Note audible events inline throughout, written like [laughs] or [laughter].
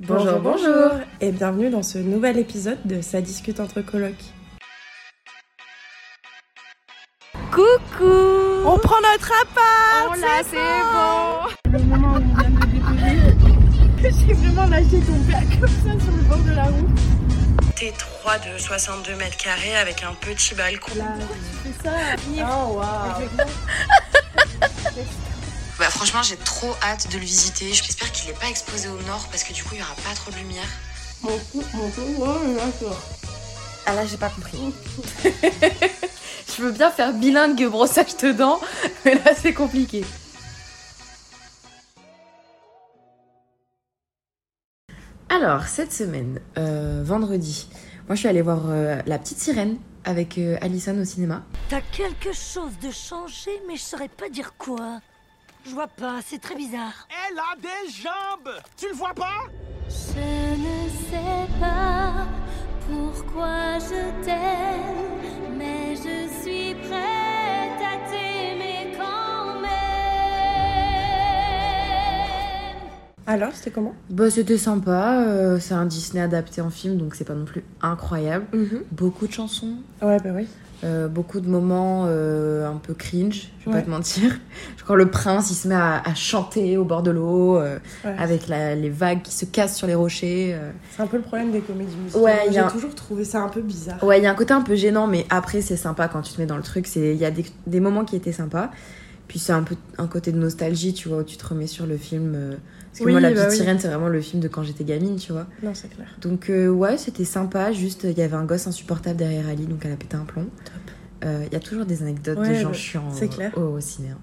Bonjour, bonjour et bienvenue dans ce nouvel épisode de Ça discute entre colocs. Coucou. On prend notre appart Oh là, c'est bon. Le moment où on vient de le déposer, [laughs] j'ai vraiment lâché ton père comme ça sur le bord de la route. T3 de 62 mètres carrés avec un petit balcon. Là, tu fais ça. Oh waouh [laughs] Bah franchement j'ai trop hâte de le visiter. J'espère qu'il n'est pas exposé au nord parce que du coup il y aura pas trop de lumière. Mon cou, mon cou, ouais, d'accord. Ah là, j'ai pas compris. [laughs] Je veux bien faire bilingue brossage de dents, [laughs] mais là, c'est compliqué. Alors, cette semaine, euh, vendredi, moi je suis allée voir euh, La Petite Sirène avec euh, Alison au cinéma. T'as quelque chose de changé, mais je saurais pas dire quoi. Je vois pas, c'est très bizarre. Elle a des jambes Tu le vois pas? Je ne sais pas pourquoi je t'aime, mais je suis prête à t'aimer quand même. Alors, c'était comment? Bah, c'était sympa, euh, c'est un Disney adapté en film, donc c'est pas non plus incroyable. Beaucoup de chansons, Ouais, bah oui. Euh, beaucoup de moments euh, un peu cringe, je vais Ouais. pas te mentir. Quand le prince il se met à, à chanter au bord de l'eau, euh, Ouais. avec la- les vagues qui se cassent sur les rochers. C'est un peu le problème des comédies musicales. Ouais, il y J'ai un- toujours trouvé ça un peu bizarre. Ouais, il y a un côté un peu gênant, mais après c'est sympa quand tu te mets dans le truc. C'est Il y a des, des moments qui étaient sympas. Puis c'est un peu un côté de nostalgie, tu vois, où tu te remets sur le film. Euh, parce que Oui, moi, La bah Petite oui. Sirène, c'est vraiment le film de quand j'étais gamine, tu vois. Non, c'est clair. Donc euh, ouais, c'était sympa. Juste, il y avait un gosse insupportable derrière Ali, donc elle a pété un plomb. Euh, Il y a toujours des anecdotes de gens bah, chiants c'est au- clair. Au, ciné. hein.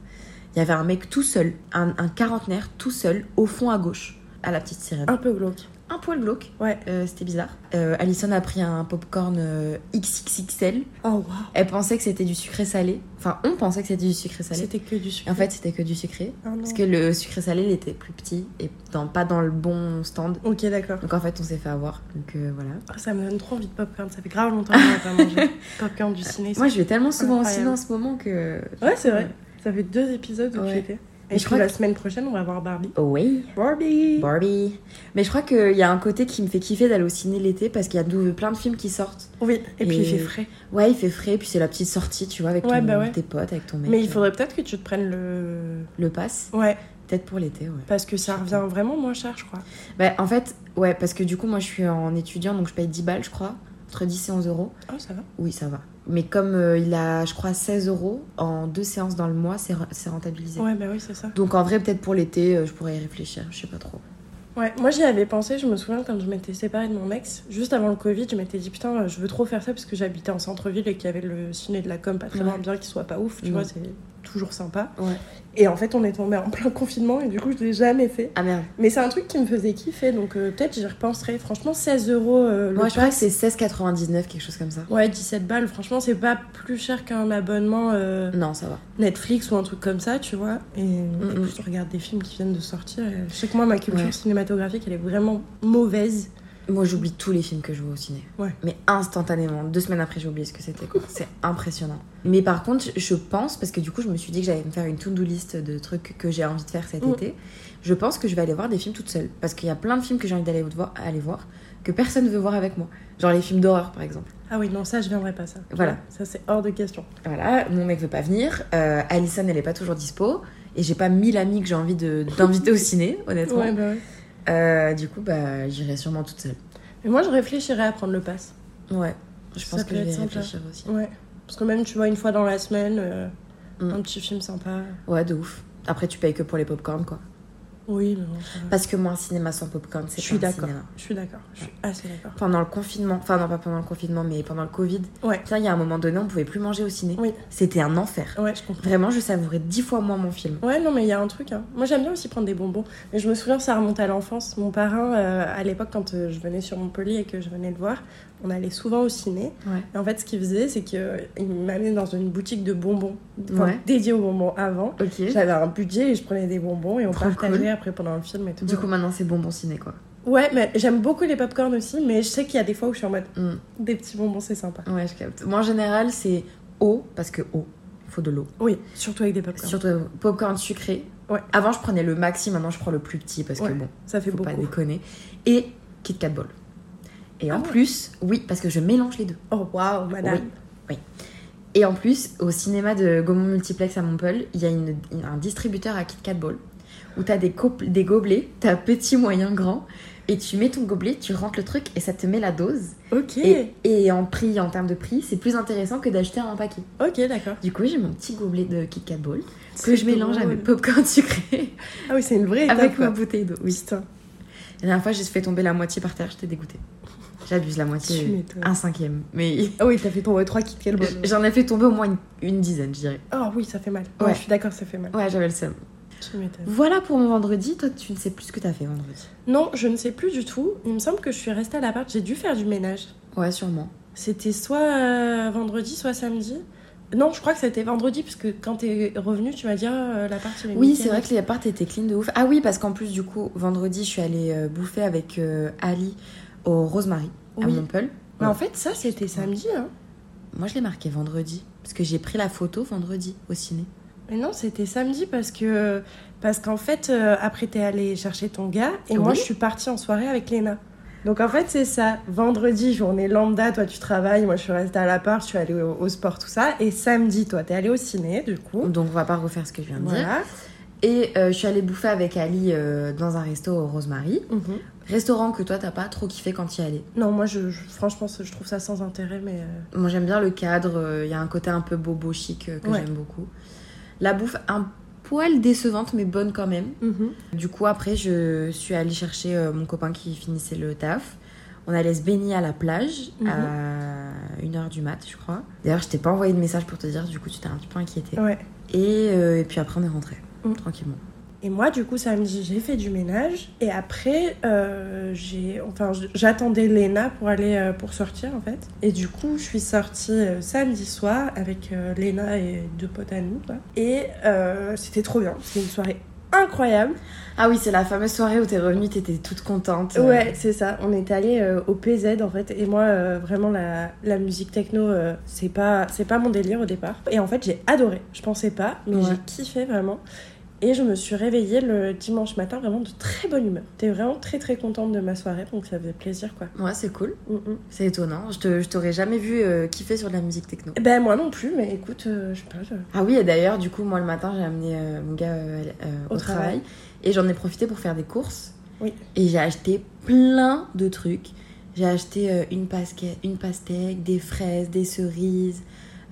Il y avait un mec tout seul, un, un quarantenaire tout seul, au fond à gauche, à la petite sirène. Un peu glauque. Un poil glauque, Ouais. euh, c'était bizarre. Euh, Alison a pris un popcorn euh, XXXL. Oh waouh. Elle pensait que c'était du sucré salé. Enfin, on pensait que c'était du sucré salé. C'était que du sucre. En fait, c'était que du sucré. Non. Parce que le sucré salé, il était plus petit et dans, pas dans le bon stand. Ok, d'accord. Donc en fait, on s'est fait avoir. Donc euh, voilà. Ah, Ça me donne trop envie de popcorn. Ça fait grave longtemps que j'ai pas mangé. [laughs] popcorn du ciné. Moi, je vais tellement souvent au ciné en ce moment que. Ouais, c'est vrai. Ça fait deux épisodes où Ouais. tu Et je crois que- la semaine prochaine, on va voir Barbie? Oh oui. Barbie Barbie. Mais je crois qu'il y a un côté qui me fait kiffer d'aller au ciné l'été parce qu'il y a de- plein de films qui sortent. Oui, et puis Et- il fait frais. Ouais, il fait frais, puis c'est la petite sortie, tu vois, avec Ouais, bah ouais. tes potes, avec ton mec. Mais il euh, faudrait peut-être que tu te prennes le. Le pass, Ouais, peut-être pour l'été, ouais. parce que ça revient vraiment moins cher, je crois. Bah, en fait, ouais, parce que du coup, moi, je suis en étudiant, donc je paye 10 balles, je crois. Entre 10 et 11 euros. Oh, ça va. Oui, ça va. Mais comme euh, il a, je crois, 16 euros en deux séances dans le mois, c'est re- c'est rentabilisé. Ouais, bah oui, c'est ça. Donc en vrai, peut-être pour l'été, euh, je pourrais y réfléchir, je sais pas trop. Ouais, moi j'y avais pensé, je me souviens quand je m'étais séparée de mon ex, juste avant le Covid, je m'étais dit putain, je veux trop faire ça parce que j'habitais en centre-ville et qu'il y avait le ciné de la com pas très Ouais. bien qu'il soit pas ouf, tu vois, c'est toujours sympa. Ouais. Et en fait, on est tombé en plein confinement et du coup, je l'ai jamais fait. Ah merde. Mais c'est un truc qui me faisait kiffer, donc euh, peut-être j'y repenserai. Franchement, 16 euros euh, le Moi, je crois que c'est 16,99, quelque chose comme ça. Ouais, 17 balles, franchement, c'est pas plus cher qu'un abonnement euh, Non, ça va. Netflix ou un truc comme ça, tu vois. Et, et Mm, puis, je regarde des films qui viennent de sortir. et je sais que moi, ma culture Ouais. cinématographique, elle est vraiment mauvaise. Moi, j'oublie tous les films que je vois au ciné. Ouais. Mais instantanément. Deux semaines après, j'ai oublié ce que c'était. C'est impressionnant. Mais par contre, je pense, parce que du coup, je me suis dit que j'allais me faire une to-do list de trucs que j'ai envie de faire cet Mm. été. Je pense que je vais aller voir des films toute seule. Parce qu'il y a plein de films que j'ai envie d'aller voir, aller voir que personne ne veut voir avec moi. Genre les films d'horreur, par exemple. Ah oui, non, ça, je viendrai pas, ça. Voilà. Ça, c'est hors de question. Voilà, mon mec veut pas venir. Euh, Alison, elle est pas toujours dispo. Et j'ai pas mille amis que j'ai envie d'inviter au ciné, honnêtement. Ouais, bah ouais. Euh, du coup, bah, j'irai sûrement toute seule. Mais moi, je réfléchirais à prendre le pass. Ouais, je pense que je vais sympa. réfléchir aussi. Ouais. Parce que même, tu vois, une fois dans la semaine, euh, Mm. un petit film sympa. Ouais, de ouf. Après, tu payes que pour les popcorn, quoi. Oui, mais bon. Parce que moi, un cinéma sans popcorn, c'est Je suis pas un d'accord. cinéma. Je suis d'accord. Je suis assez d'accord. Pendant le confinement, enfin non pas pendant le confinement, mais pendant le Covid, Ouais. tiens, il y a un moment donné, on pouvait plus manger au ciné. Oui. C'était un enfer. Ouais, je comprends. Vraiment, je savourais dix fois moins mon film. Ouais, non, mais il y a un truc. hein. Moi, j'aime bien aussi prendre des bonbons. Mais je me souviens, ça remonte à l'enfance. Mon parrain, euh, à l'époque, quand euh, je venais sur Montpellier et que je venais le voir, on allait souvent au ciné. Ouais. Et en fait, ce qu'il faisait, c'est qu'il m'amenait dans une boutique de bonbons, enfin, Ouais. dédiée aux bonbons avant. J'avais un budget et je prenais des bonbons et on Trop partageait cool. après pendant le film et tout. Du coup, maintenant, c'est bonbon ciné, quoi. Ouais, mais j'aime beaucoup les popcorn aussi, mais je sais qu'il y a des fois où je suis en mode Mm. des petits bonbons, c'est sympa. Ouais, je capte. Moi, en général, c'est eau, parce que eau. faut de l'eau. Oui, surtout avec des popcorn. Surtout popcorn sucré. Ouais. Avant, je prenais le maxi, maintenant, je prends le plus petit parce Ouais, que bon, ça fait faut beaucoup. pas déconner. Et Kit Kat Ball. Et Ah en ouais. plus, oui, parce que je mélange les deux. Oh waouh, madame. Et en plus, au cinéma de Gaumont Multiplex à Montpellier, il y a une- un distributeur à Kit Kat Ball où t'as des, des gobelets, t'as petit, moyen, grand, et tu mets ton gobelet, tu rentres le truc et ça te met la dose. Ok. Et, et en prix, en termes de prix, c'est plus intéressant que d'acheter un paquet. Ok, d'accord. Du coup, j'ai mon petit gobelet de Kit Kat Ball que je mélange drôle. avec popcorn sucré Ah oui, c'est une vraie [laughs] étape. avec quoi. ma bouteille d'eau. Oui. Putain. La dernière fois, j'ai fait tomber la moitié par terre, j'étais dégoûtée. J'abuse la moitié, un cinquième. Mais Ah oui, t'as fait ton 3 Kit Kat j'en ai fait tomber au moins une, une dizaine, je dirais. Oh oui, ça fait mal. Ouais, Ouais. je suis d'accord, ça fait mal. Ouais, j'avais le seum. Voilà pour mon vendredi. Toi, tu ne sais plus ce que t'as fait vendredi. Non, je ne sais plus du tout. Il me semble que je suis restée à l'appart. J'ai dû faire du ménage. Ouais, sûrement. C'était soit euh, vendredi, soit samedi. Non, je crois que c'était vendredi, parce que quand t'es revenu, tu m'as dit ah, l'appart il est Oui, c'est vrai que les apparts étaient clean de ouf. Ah oui, parce qu'en plus, du coup, vendredi, je suis allée euh, bouffer avec euh, Ali au Rosemary à Oui. Montpellier. Mais Ouais. en fait, ça, c'était samedi. Hein. Moi, je l'ai marqué vendredi. Parce que j'ai pris la photo vendredi au ciné. Mais non, c'était samedi parce que parce qu'en fait, euh, après, t'es allé chercher ton gars et moi, je suis partie en soirée avec Léna. Donc en fait, c'est ça. Vendredi, journée lambda, toi, tu travailles. Moi, je suis restée à l'appart, je suis allée au, au sport, tout ça. Et samedi, toi, t'es allé au ciné, du coup. Donc, on va pas refaire ce que je viens de dire. Et euh, je suis allée bouffer avec Ali euh, dans un resto au Rosemary. Mhm. Restaurant que toi, t'as pas trop kiffé quand y allais. Non, moi, je, je- franchement, je trouve ça sans intérêt, mais. euh, Moi, j'aime bien le cadre. Il y a un côté un peu bobo chic euh, que Ouais. j'aime beaucoup. La bouffe, un poil décevante, mais bonne quand même. mhm. Du coup, après, je suis allée chercher euh, mon copain qui finissait le taf. On allait se baigner à la plage Mhm. à 1h du mat, je crois. D'ailleurs, je t'ai pas envoyé de message pour te dire, du coup, tu t'es un petit peu inquiétée. Ouais. Et, euh, et puis après, on est rentré, Mhm. tranquillement. Et moi, du coup, samedi, j'ai fait du ménage. Et après, euh, j'ai, enfin, j'attendais Léna pour aller euh, pour sortir, en fait. Et du coup, je suis sortie euh, samedi soir avec Léna et deux potes à nous. quoi. Et c'était trop bien. C'était une soirée incroyable. Ah oui, c'est la fameuse soirée où t'es revenue, t'étais toute contente. Ouais, c'est ça. On est allé euh, au PZ en fait. Et moi, euh, vraiment, la, la musique techno, euh, c'est pas, c'est pas mon délire au départ. Et en fait, j'ai adoré. Je pensais pas, mais Ouais. j'ai kiffé vraiment. Et je me suis réveillée le dimanche matin vraiment de très bonne humeur. J'étais vraiment très très contente de ma soirée, donc ça faisait plaisir quoi. Ouais, c'est cool. Mm, mm. C'est étonnant. Je, t'aurais jamais vu euh, kiffer sur de la musique techno. Ben moi non plus, mais écoute, euh, je sais pas. je- Ah oui, et d'ailleurs, du coup, moi le matin, j'ai amené euh, mon gars au, Au travail. travail. Et j'en ai profité pour faire des courses. Oui. Et j'ai acheté plein de trucs. J'ai acheté une pastèque, des fraises, des cerises,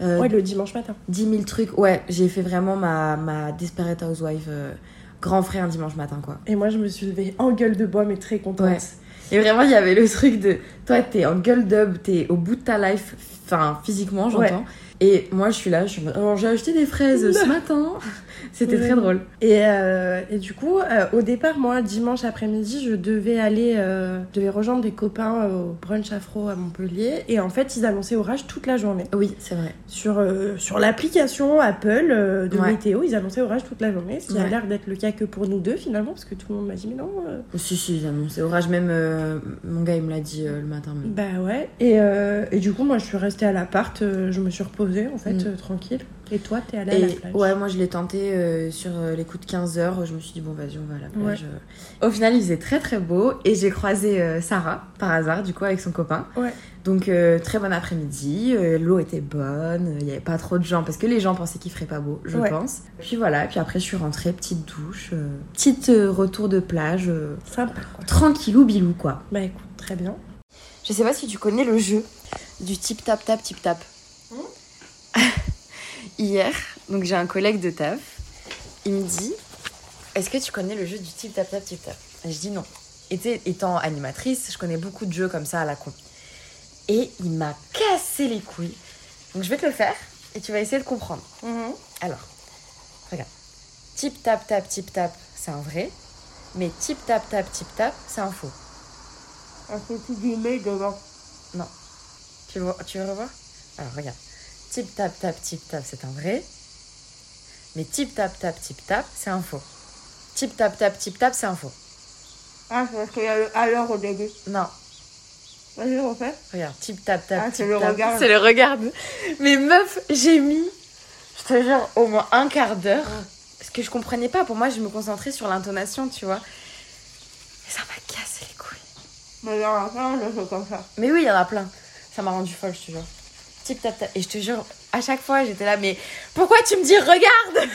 euh, Ouais, le dimanche matin. 10 000 trucs. Ouais, j'ai fait vraiment ma, ma Desperate Housewife euh, grand frère un dimanche matin, quoi. Et moi, je me suis levée en gueule de bois, mais très contente. Ouais. Et vraiment, il y avait le truc de toi, t'es en gueule d'ub, t'es au bout de ta life, enfin physiquement, j'entends. Et moi, je suis là, je suis alors j'ai acheté des fraises ce matin. C'était très drôle. Et, euh, et du coup, euh, au départ, moi, dimanche après-midi, je devais aller, euh, je devais rejoindre des copains au brunch afro à Montpellier. Et en fait, ils annonçaient orage toute la journée. Oui, c'est vrai. Sur, sur l'application Apple de Ouais. météo, ils annonçaient orage toute la journée. Ce qui a Ouais. l'air d'être le cas que pour nous deux, finalement, parce que tout le monde m'a dit, mais non. Si, si, ils annonçaient orage. Même mon gars, il me l'a dit le matin. même. Bah ouais. Et, et du coup, moi, je suis restée à l'appart, je me suis reposée, en fait, Mm. tranquille. Et toi, t'es allée à la Et plage. ouais, moi je l'ai tenté euh, sur euh, les coups de 15 heures. Je me suis dit, bon, vas-y, on va à la plage. Ouais. euh. Au final, il faisait très très beau. Et j'ai croisé euh, Sarah, par hasard, du coup, avec son copain. Ouais. Donc, euh, très bon après-midi. euh, L'eau était bonne. Il n'y avait pas trop de gens parce que les gens pensaient qu'il ferait pas beau, je Ouais. pense. Puis voilà. Puis après, je suis rentrée, petite douche, euh, petite euh, retour de plage. euh, Sympa, quoi. tranquillou bilou, quoi. Bah écoute, très bien. Je sais pas si tu connais le jeu du tip tap tap tip tap. Hier, donc j'ai un collègue de taf, il me dit Est-ce que tu connais le jeu du tip tap tap tip tap? Et je dis non. Et étant animatrice, je connais beaucoup de jeux comme ça à la con. Et il m'a cassé les couilles. Donc je vais te le faire et tu vas essayer de comprendre. Alors, regarde. Tip tap tap tip tap, c'est un vrai. Mais tip tap tap tip tap, c'est un faux. Un petit guillemets devant. Tu veux, tu veux revoir? Alors regarde. Tip tap tap tip tap, c'est un vrai. Mais tip tap tap tip tap, c'est un faux. Tip tap tap tip tap, c'est un faux. Ah, c'est parce qu'il y a le à l'heure au début. Non, Vas-y, refais. regarde. Tip tap tap Ah, tip c'est le tap. regard. C'est le regard. Mais meuf, j'ai mis Je te jure, au moins un quart d'heure. Parce que je comprenais pas. Pour moi, je me concentrais sur l'intonation, tu vois. Et ça m'a cassé les couilles. Mais il y en a plein de choses comme ça. Mais oui, il y en a plein. Ça m'a rendu folle, je te jure. Tip tap tap. Et je te jure, à chaque fois, j'étais là, mais pourquoi tu me dis regarde?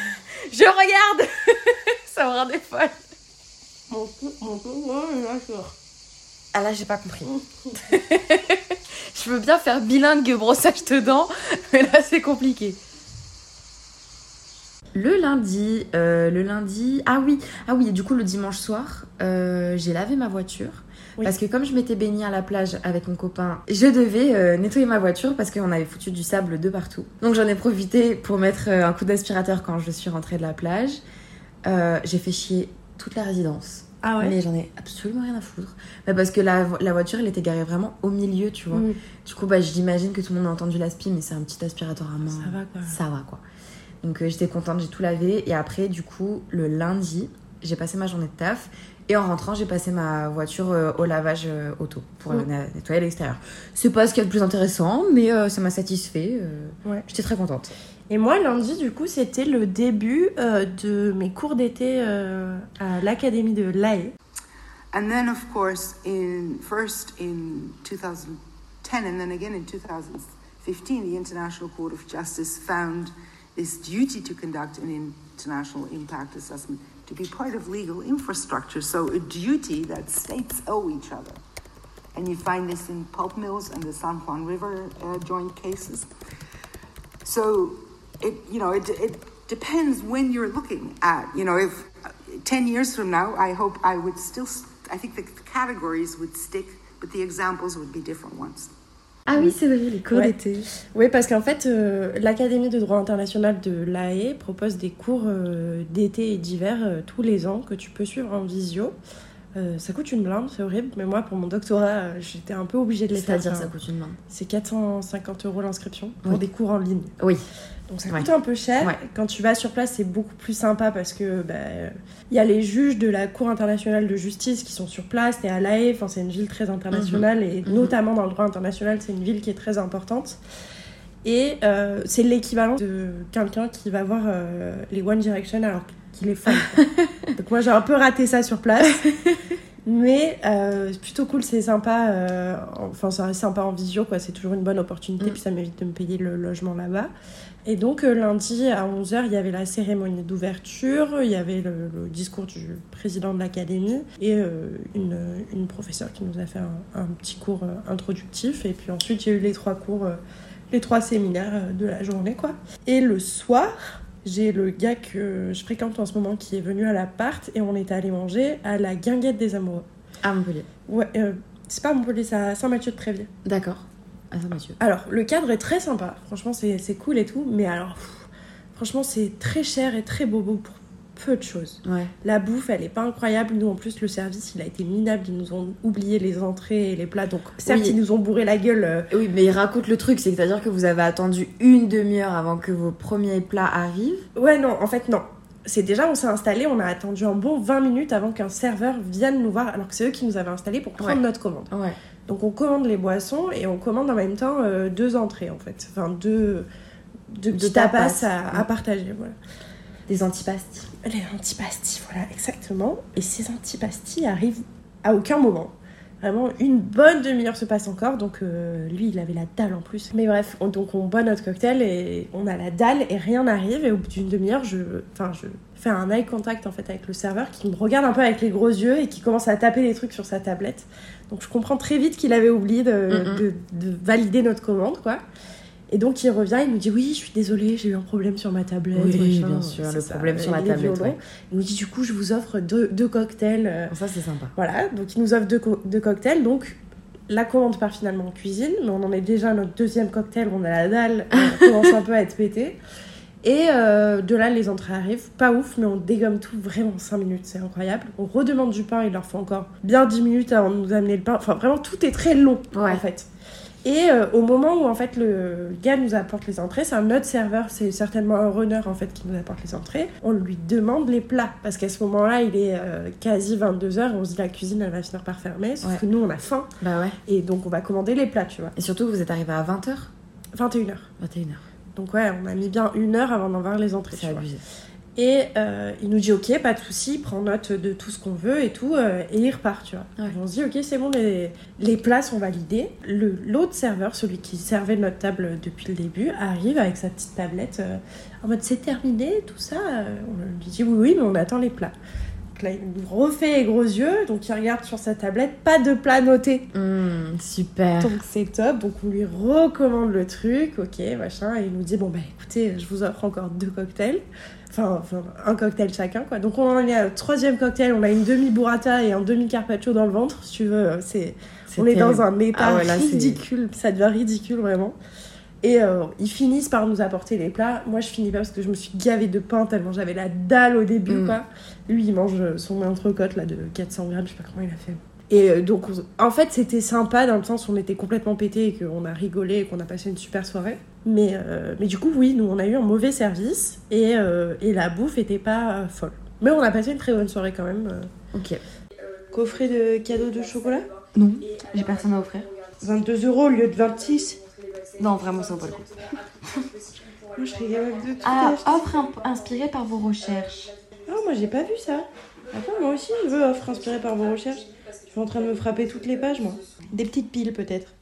Je regarde [laughs] Ça me rendait folle. Mon ouais. Ah là, j'ai pas compris. [laughs] je veux bien faire bilingue brossage de dents, [laughs] mais là, c'est compliqué. Le lundi, euh, le lundi, ah oui, ah oui, du coup le dimanche soir, euh, j'ai lavé ma voiture Oui. parce que comme je m'étais baignée à la plage avec mon copain, je devais euh, nettoyer ma voiture parce qu'on avait foutu du sable de partout. Donc j'en ai profité pour mettre euh, un coup d'aspirateur quand je suis rentrée de la plage. Euh, j'ai fait chier toute la résidence. Ah ouais Mais j'en ai absolument rien à foutre. Bah, parce que la, vo- la voiture, elle était garée vraiment au milieu, tu vois. Mm. Du coup, bah, j'imagine que tout le monde a entendu l'aspi, mais c'est un petit aspirateur à main. Ça va quoi. Ça va, quoi. Donc euh, j'étais contente, j'ai tout lavé. Et après, du coup, le lundi, j'ai passé ma journée de taf. Et en rentrant, j'ai passé ma voiture euh, au lavage euh, auto pour euh, nettoyer l'extérieur. C'est pas ce qu'il y a de plus intéressant, mais euh, ça m'a satisfait. euh, Ouais. J'étais très contente. Et moi, lundi, du coup, c'était le début euh, de mes cours d'été euh, à l'Académie de l'AE. And then, of course, in first in 2010 and then again in 2015, the International Court of Justice found this duty to conduct an international impact assessment to be part of legal infrastructure. So, a duty that states owe each other. And you find this in pulp mills and the San Juan River uh, joint cases. So, it you know it, it depends when you're looking at. You know, if uh, ten years from now, I hope I would still. I think the categories would stick, but the examples would be different ones. Ah oui, c'est vrai, les cours Ouais. d'été. Oui, parce qu'en fait, euh, l'Académie de droit international de l'AE propose des cours euh, d'été et d'hiver euh, tous les ans que tu peux suivre en visio. Euh, ça coûte une blinde, c'est horrible, mais moi, pour mon doctorat, j'étais un peu obligée de les faire. C'est-à-dire, ça coûte une main. C'est 450 euros l'inscription pour Oui. des cours en ligne. Oui. Donc ça Ouais. coûte un peu cher. Ouais. Quand tu vas sur place, c'est beaucoup plus sympa parce que bah, il y a les juges de la Cour internationale de justice qui sont sur place. T'es à La Haye, enfin, c'est une ville très internationale et Mhm. notamment dans le droit international, c'est une ville qui est très importante. Et euh, c'est l'équivalent de quelqu'un qui va voir euh, les One Direction alors qu'il est fan. [laughs] Donc moi j'ai un peu raté ça sur place. [laughs] Mais euh, c'est plutôt cool, c'est sympa. euh, enfin, ça reste sympa en visio, quoi. C'est toujours une bonne opportunité, Mm. puis ça m'évite de me payer le logement là-bas. Et donc, euh, lundi à 11h, il y avait la cérémonie d'ouverture, il y avait le, le discours du président de l'académie et une, une professeure qui nous a fait un, un petit cours introductif. Et puis ensuite, il y a eu les trois cours, les trois séminaires de la journée, quoi. Et le soir, j'ai le gars que je fréquente en ce moment qui est venu à l'appart et on est allé manger à la guinguette des amoureux. À Montpellier. Ouais, euh, c'est pas à Montpellier, c'est à Saint-Mathieu-de-Tréviers. D'accord. Attends, Mathieu. Alors, le cadre est très sympa, franchement, c'est c'est cool et tout, mais alors, pff, franchement, c'est très cher et très bobo pour peu de choses. Ouais. La bouffe, elle est pas incroyable. Nous, en plus, le service, il a été minable. Ils nous ont oublié les entrées et les plats. Donc, certes, Oui. ils nous ont bourré la gueule. euh, Oui, mais il raconte le truc, c'est-à-dire que vous avez attendu une demi-heure avant que vos premiers plats arrivent. Ouais, non, en fait, non. C'est déjà, on s'est installé, on a attendu un bon 20 minutes avant qu'un serveur vienne nous voir, alors que c'est eux qui nous avaient installé pour prendre Ouais. notre commande. Ouais. Donc on commande les boissons et on commande en même temps euh, deux entrées en fait. Enfin deux, deux petits tapas, tapas. à, à partager. Voilà. Des antipasties. Les antipasties, voilà, exactement. Et ces antipasties arrivent à aucun moment. Vraiment, une bonne demi-heure se passe encore, donc euh, lui, il avait la dalle en plus. Mais bref, on- donc on boit notre cocktail et on a la dalle et rien n'arrive. Et au bout d'une demi-heure, je, enfin, je fais un eye contact en fait avec le serveur qui me regarde un peu avec les gros yeux et qui commence à taper des trucs sur sa tablette. Donc je comprends très vite qu'il avait oublié de, de- de valider notre commande, quoi. Et donc il revient, il nous dit oui, je suis désolée, j'ai eu un problème sur ma tablette. Oui, machin. bien sûr, le ça, problème sur la tablette, ouais. Il nous dit du coup, je vous offre deux, deux cocktails. euh, Ça, c'est sympa. voilà, donc il nous offre deux, co- deux cocktails. Donc la commande part finalement en cuisine, mais on en est déjà à notre deuxième cocktail, on a la dalle, on [laughs] commence un peu à être pété. Et euh, de là, les entrées arrivent, pas ouf, mais on dégomme tout vraiment en 5 minutes, c'est incroyable. On redemande du pain, il leur faut encore bien 10 minutes avant de nous amener le pain. Enfin, vraiment, tout est très long Ouais. en fait. Et euh, au moment où en fait le gars nous apporte les entrées, c'est un autre serveur, c'est certainement un runner en fait qui nous apporte les entrées. On lui demande les plats parce qu'à ce moment-là, il est euh, quasi 22h, on se dit la cuisine elle va finir par fermer, sauf Ouais. que nous on a faim Bah ouais. et donc on va commander les plats, tu vois. Et surtout, vous êtes arrivé à 20h 21h. 21h. Donc ouais, on a mis bien une heure avant d'en voir les entrées. C'est vois. Et euh, il nous dit ok, pas de souci, prends note de tout ce qu'on veut et tout, euh, et il repart, tu vois. Ouais. On se dit ok, c'est bon, les, les plats sont validés. Le L'autre serveur, celui qui servait notre table depuis le début, arrive avec sa petite tablette euh, en mode c'est terminé, tout ça. On lui dit oui, oui, mais on attend les plats. Donc là, il nous refait les gros yeux, donc il regarde sur sa tablette, pas de plat noté. Hum, super. Donc c'est top, donc on lui recommande le truc, ok, machin, et il nous dit bon bah écoutez, je vous offre encore deux cocktails, enfin, enfin, un cocktail chacun quoi. Donc on en est au troisième cocktail, on a une demi burrata et un demi carpaccio dans le ventre, si tu veux, c'est on est terrible. dans un méta Ah ridicule, ça devient ridicule vraiment. Et euh, ils finissent par nous apporter les plats. Moi, je finis pas parce que je me suis gavée de pain tellement j'avais la dalle au début, Mm. quoi. Lui, il mange son entrecôte là de 400 grammes, je sais pas comment il a fait. Et euh, donc, on- en fait, c'était sympa dans le sens où on était complètement pété et qu'on a rigolé et qu'on a passé une super soirée. Mais, euh, mais du coup, oui, nous, on a eu un mauvais service et, euh, et la bouffe était pas folle. Mais on a passé une très bonne soirée quand même. Ok. Coffret de cadeaux de chocolat? Non, j'ai personne à offrir. 22 euros au lieu de 26. Non, vraiment, ça vaut pas le coup. [laughs] Moi, je serais capable de tout Ah, offre imp- inspiré par vos recherches. Ah, moi, j'ai pas vu ça. Attends, moi aussi, je veux offre inspirée par vos recherches. Je suis en train de me frapper toutes les pages, moi. Des petites piles, peut-être.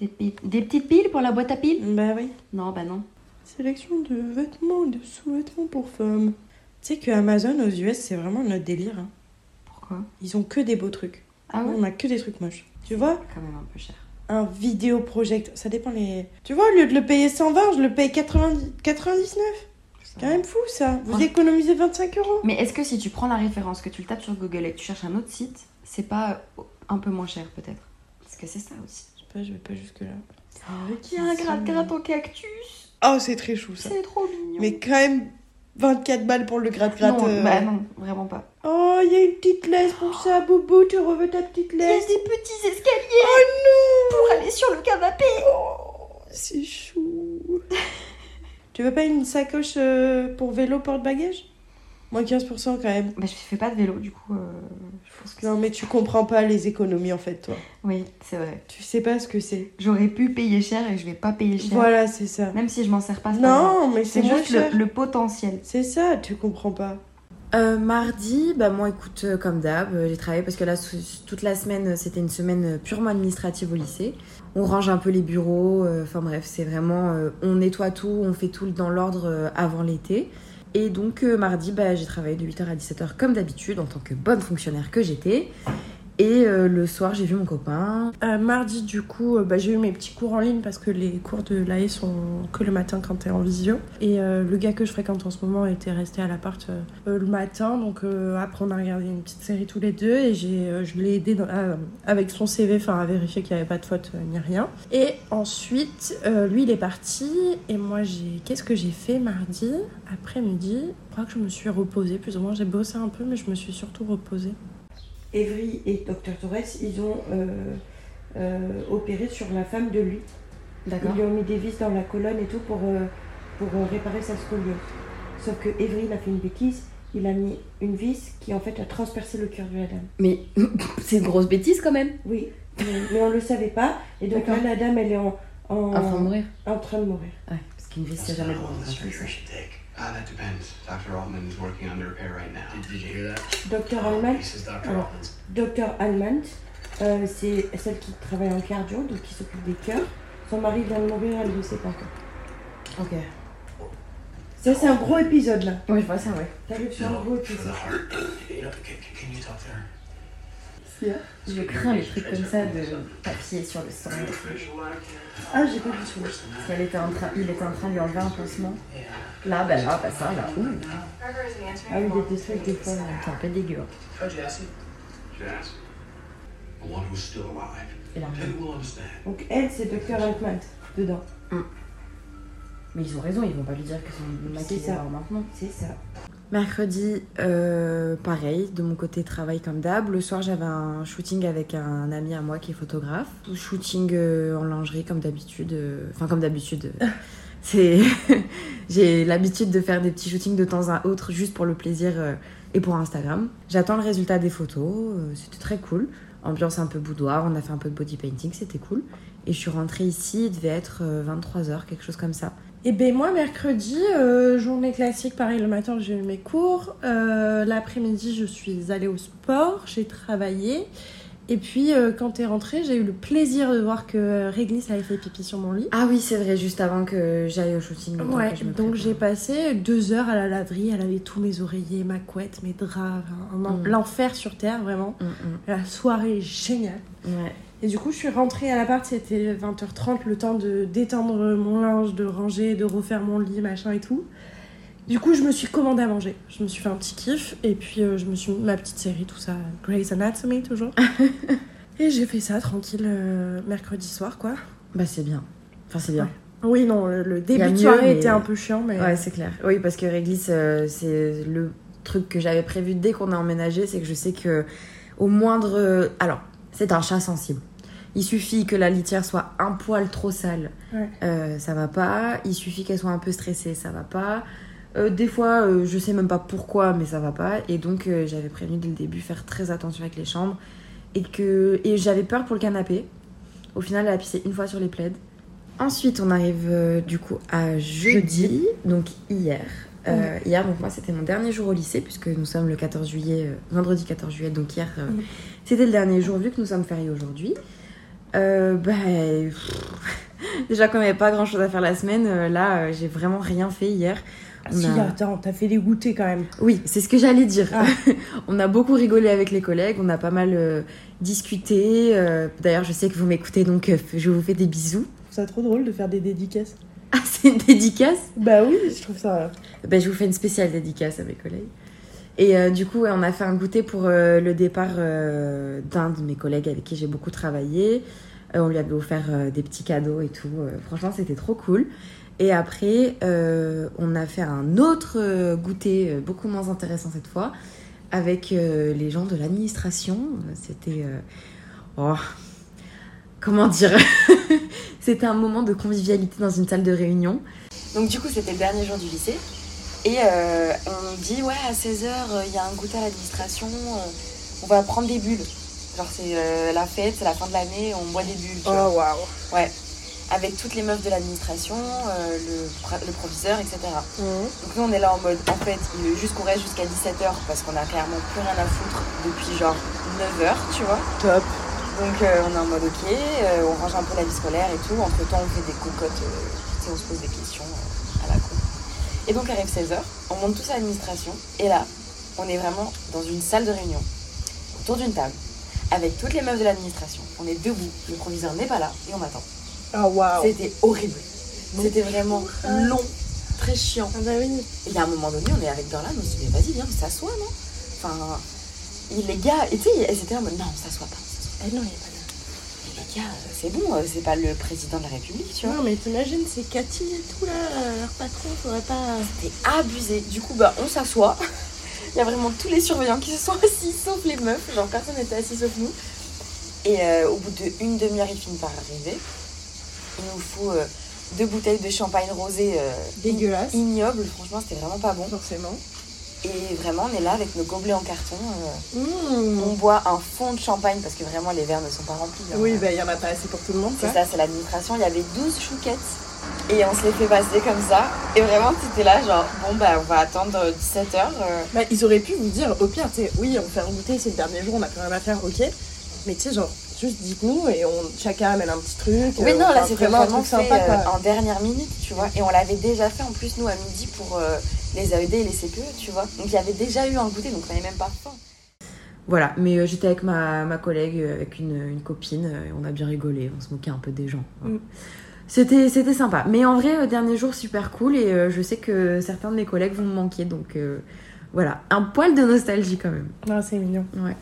Des, des petites piles pour la boîte à piles? Bah oui. Non, bah non. Sélection de vêtements, de sous-vêtements pour femmes. Tu sais que Amazon aux US, c'est vraiment notre délire. hein. Pourquoi? Ils ont que des beaux trucs. Ah ouais? On a que des trucs moches. Tu vois, Quand même un peu cher. un vidéoprojecteur, ça dépend les. Tu vois, au lieu de le payer 120, je le paye 90... 99. C'est quand même fou ça. Vous Ouais. économisez 25 euros. Mais est-ce que si tu prends la référence, que tu le tapes sur Google et que tu cherches un autre site, c'est pas un peu moins cher peut-être Parce que c'est ça aussi. Je sais pas, je vais pas jusque-là. Il y a un gratte-gratte en cactus. Oh, c'est très chou ça. C'est trop mignon. Mais quand même 24 balles pour le gratte-gratte. non, euh. bah non, vraiment pas. Oh, il y a une petite laisse pour ça, Boubou, tu reveux ta petite Il y a laisse. des petits escaliers Oh pour aller sur le canapé. non C'est chou. [laughs] tu veux pas une sacoche euh, pour vélo porte-bagages? Moins 15% quand même. Bah je fais pas de vélo du coup. euh, pense que Non, mais tu comprends pas les économies en fait, toi. Oui, c'est vrai. Tu sais pas ce que c'est. J'aurais pu payer cher et je vais pas payer cher. Voilà, c'est ça. Même si je m'en sers pas. Non, mais c'est juste le, le potentiel. C'est ça, tu comprends pas. Euh, mardi, bah moi écoute, euh, comme d'hab, euh, j'ai travaillé parce que là, toute la semaine, c'était une semaine purement administrative au lycée. On range un peu les bureaux, euh, enfin bref, c'est vraiment, euh, on nettoie tout, on fait tout dans l'ordre euh, avant l'été. Et donc euh, mardi, bah, j'ai travaillé de 8h à 17h comme d'habitude en tant que bonne fonctionnaire que j'étais. Et euh, le soir, j'ai vu mon copain. Euh, mardi, du coup, euh, bah, j'ai eu mes petits cours en ligne parce que les cours de l'AE sont que le matin quand t'es en visio. Et le gars que je fréquente en ce moment était resté à l'appart le matin. Donc après, on a regardé une petite série tous les deux et j'ai, je l'ai aidé avec son CV enfin, à vérifier qu'il n'y avait pas de faute ni rien. Et ensuite, lui, il est parti. Et moi, j'ai qu'est-ce que j'ai fait mardi après-midi? Je crois que je me suis reposée plus ou moins. J'ai bossé un peu, mais je me suis surtout reposée. Evry et Dr Torres, ils ont euh, euh, opéré sur la femme de lui. Ils lui ont mis des vis dans la colonne et tout pour, euh, pour euh, réparer sa scoliose. Sauf que Evry, il a fait une bêtise. Il a mis une vis qui en fait a transpercé le cœur de la dame. Mais [laughs] c'est une grosse bêtise quand même. Oui, mais, mais on le savait pas. Et donc là, la dame, elle est en, en, En train de mourir. en train de mourir. Ouais, parce qu'une vis, c'est jamais bon. Ah, that depends. Dr. Altman is working on the repair right now. Did, you hear that? This is Dr. Alors, Altman's. Docteur Allman, euh, c'est celle qui travaille en cardio, donc qui s'occupe des cœurs. Son mari vient de mourir, elle ne le sait pas. Ok. Ça, c'est un gros épisode là. Ouais, je vois ça, ouais. T'arrives sur un gros épisode. can, can you talk to Je crains les trucs comme ça de papier sur le sang. Ah, j'ai pas du tout. Parce qu'elle était en train, il était en train de lui enlever un pansement. Là, bah là, bah ça, là. Ouh, Ah oui, des trucs des fois. là. c'est un peu dégueu. hein. Et là. Donc elle, c'est Docteur Altman dedans. Mais ils ont raison, ils vont pas lui dire que son C'est est ça. maintenant. C'est ça. Mercredi, euh, pareil, de mon côté travail comme d'hab. Le soir, j'avais un shooting avec un ami à moi qui est photographe. Shooting euh, en lingerie comme d'habitude. euh, Enfin, comme d'habitude. [laughs] C'est, [laughs] j'ai l'habitude de faire des petits shootings de temps à autre juste pour le plaisir euh, et pour Instagram. J'attends le résultat des photos. euh, C'était très cool. Ambiance un peu boudoir. On a fait un peu de body painting. C'était cool. Et je suis rentrée ici. Il devait être 23h, quelque chose comme ça. Et ben moi, mercredi, euh, journée classique, pareil, le matin j'ai eu mes cours. Euh, L'après-midi, je suis allée au sport, j'ai travaillé. Et puis, euh, quand t'es rentrée, j'ai eu le plaisir de voir que Réglisse avait fait pipi sur mon lit. Ah oui, c'est vrai, juste avant que j'aille au shooting. Ouais, donc j'ai passé deux heures à la laverie, elle avait tous mes oreillers, ma couette, mes draps, Mm. l'enfer sur terre, vraiment. Mm, mm. La soirée géniale. Ouais. Et du coup, je suis rentrée à l'appart, c'était 20h30, le temps de détendre mon linge, de ranger, de refaire mon lit, machin et tout. Du coup, je me suis commandé à manger. Je me suis fait un petit kiff, et puis euh, je me suis mis ma petite série, tout ça, Grey's Anatomy toujours. [laughs] et j'ai fait ça tranquille euh, mercredi soir, quoi. Bah c'est bien. Enfin c'est bien. Oui, non, le, début de soirée mais- était un peu chiant, mais. Ouais, c'est clair. Oui, parce que réglisse, euh, c'est le truc que j'avais prévu dès qu'on a emménagé, c'est que je sais que au moindre... Alors, c'est un chat sensible. Il suffit que la litière soit un poil trop sale, Ouais. euh, ça va pas. Il suffit qu'elle soit un peu stressée, ça va pas. Euh, des fois, euh, je sais même pas pourquoi, mais ça va pas. Et donc, euh, j'avais prévenu dès le début faire très attention avec les chambres. Et, que... et j'avais peur pour le canapé. Au final, elle a pissé une fois sur les plaids. Ensuite, on arrive euh, du coup à jeudi, donc hier. Euh, Hier, donc moi, c'était mon dernier jour au lycée, puisque nous sommes le 14 juillet, euh, vendredi 14 juillet, donc hier, euh, c'était le dernier jour, vu que nous sommes fériés aujourd'hui. Euh, bah, [laughs] déjà, qu'on n'avait pas grand chose à faire la semaine, euh, là, euh, j'ai vraiment rien fait hier. Ah, si, a- attends, t'as fait des goûters quand même. Oui, c'est ce que j'allais dire. Ah. [laughs] on a beaucoup rigolé avec les collègues, on a pas mal euh, discuté. euh, D'ailleurs, je sais que vous m'écoutez, donc euh, je vous fais des bisous. C'est trop drôle de faire des dédicaces. [laughs] Ah, c'est une dédicace? Bah oui, je trouve ça. ben, Je vous fais une spéciale dédicace à mes collègues. Et euh, du coup, on a fait un goûter pour euh, le départ euh, d'un de mes collègues avec qui j'ai beaucoup travaillé. On lui avait offert des petits cadeaux et tout. Franchement, c'était trop cool. Et après, on a fait un autre goûter, beaucoup moins intéressant cette fois, avec les gens de l'administration. C'était. oh, comment dire? [laughs] C'était un moment de convivialité dans une salle de réunion. Donc, du coup, c'était le dernier jour du lycée. Et euh, on dit, ouais, à 16h, il y a un goûter à l'administration, euh, on va prendre des bulles. Genre, c'est euh, la fête, c'est la fin de l'année, on boit des bulles. Oh waouh. Ouais. Avec toutes les meufs de l'administration, euh, le, le proviseur, etc. Donc nous on est là en mode, en fait, il veut juste qu'on reste jusqu'à 17h parce qu'on a clairement plus rien à foutre depuis genre 9h, tu vois. Top. Donc euh, on est en mode ok, euh, on range un peu la vie scolaire et tout. Entre temps on fait des cocottes, euh, tu sais, on se pose des questions euh, à la con. Et donc arrive 16h, on monte tous à l'administration et là, on est vraiment dans une salle de réunion, autour d'une table, avec toutes les meufs de l'administration. On est debout, le proviseur n'est pas là et on attend. Oh waouh. C'était horrible. C'était vraiment long, très chiant. Ah bah oui. Et a un moment donné, on est avec Dorlan, on se dit, mais vas-y, viens, on s'assoit, non? Enfin, et les gars, et tu sais, elles étaient en mode, non, on s'assoit pas, on s'assoit Eh non, il y a pas les gars, euh, c'est bon, euh, c'est pas le président de la République, tu vois. Non, mais t'imagines, c'est Cathy et tout là, euh, leur patron, faudrait pas. C'était abusé. Du coup, bah, on s'assoit. [laughs] Il y a vraiment tous les surveillants qui se sont [laughs] assis, sauf les meufs. Genre, personne n'était assis sauf nous. Et euh, au bout d'une demi-heure, il finit par arriver. Il nous faut euh, deux bouteilles de champagne rosé euh, Dégueulasse. ignoble. Franchement, c'était vraiment pas bon. Forcément. Et vraiment, on est là avec nos gobelets en carton. euh, Mmh. On boit un fond de champagne parce que vraiment les verres ne sont pas remplis. hein. Oui, bah il y en a pas assez pour tout le monde, C'est ça, c'est l'administration. Il y avait 12 chouquettes. Et on se les fait passer comme ça. Et vraiment, c'était là, genre, bon, bah, on va attendre 17h. Bah, ils auraient pu vous dire, au pire, tu sais, oui, on fait un goûter, c'est le dernier jour, on a plus rien à faire, ok. Mais tu sais, genre, juste dites-nous et on, chacun amène un petit truc. Oui, euh, non, là, c'était vraiment un vraiment truc fait sympa, euh, quoi. en dernière minute, tu vois. Et on l'avait déjà fait, en plus, nous, à midi, pour euh, les AED et les CPE, tu vois. Donc, il y avait déjà eu un goûter, donc on n'avait même pas faim. Voilà, mais euh, j'étais avec ma, ma collègue, euh, avec une, une copine, euh, et on a bien rigolé, on se moquait un peu des gens. hein. Mm. C'était, c'était sympa. Mais en vrai, euh, dernier jour, super cool, et euh, je sais que certains de mes collègues vont me manquer, donc euh, voilà, un poil de nostalgie quand même. Non, c'est mignon. Ouais.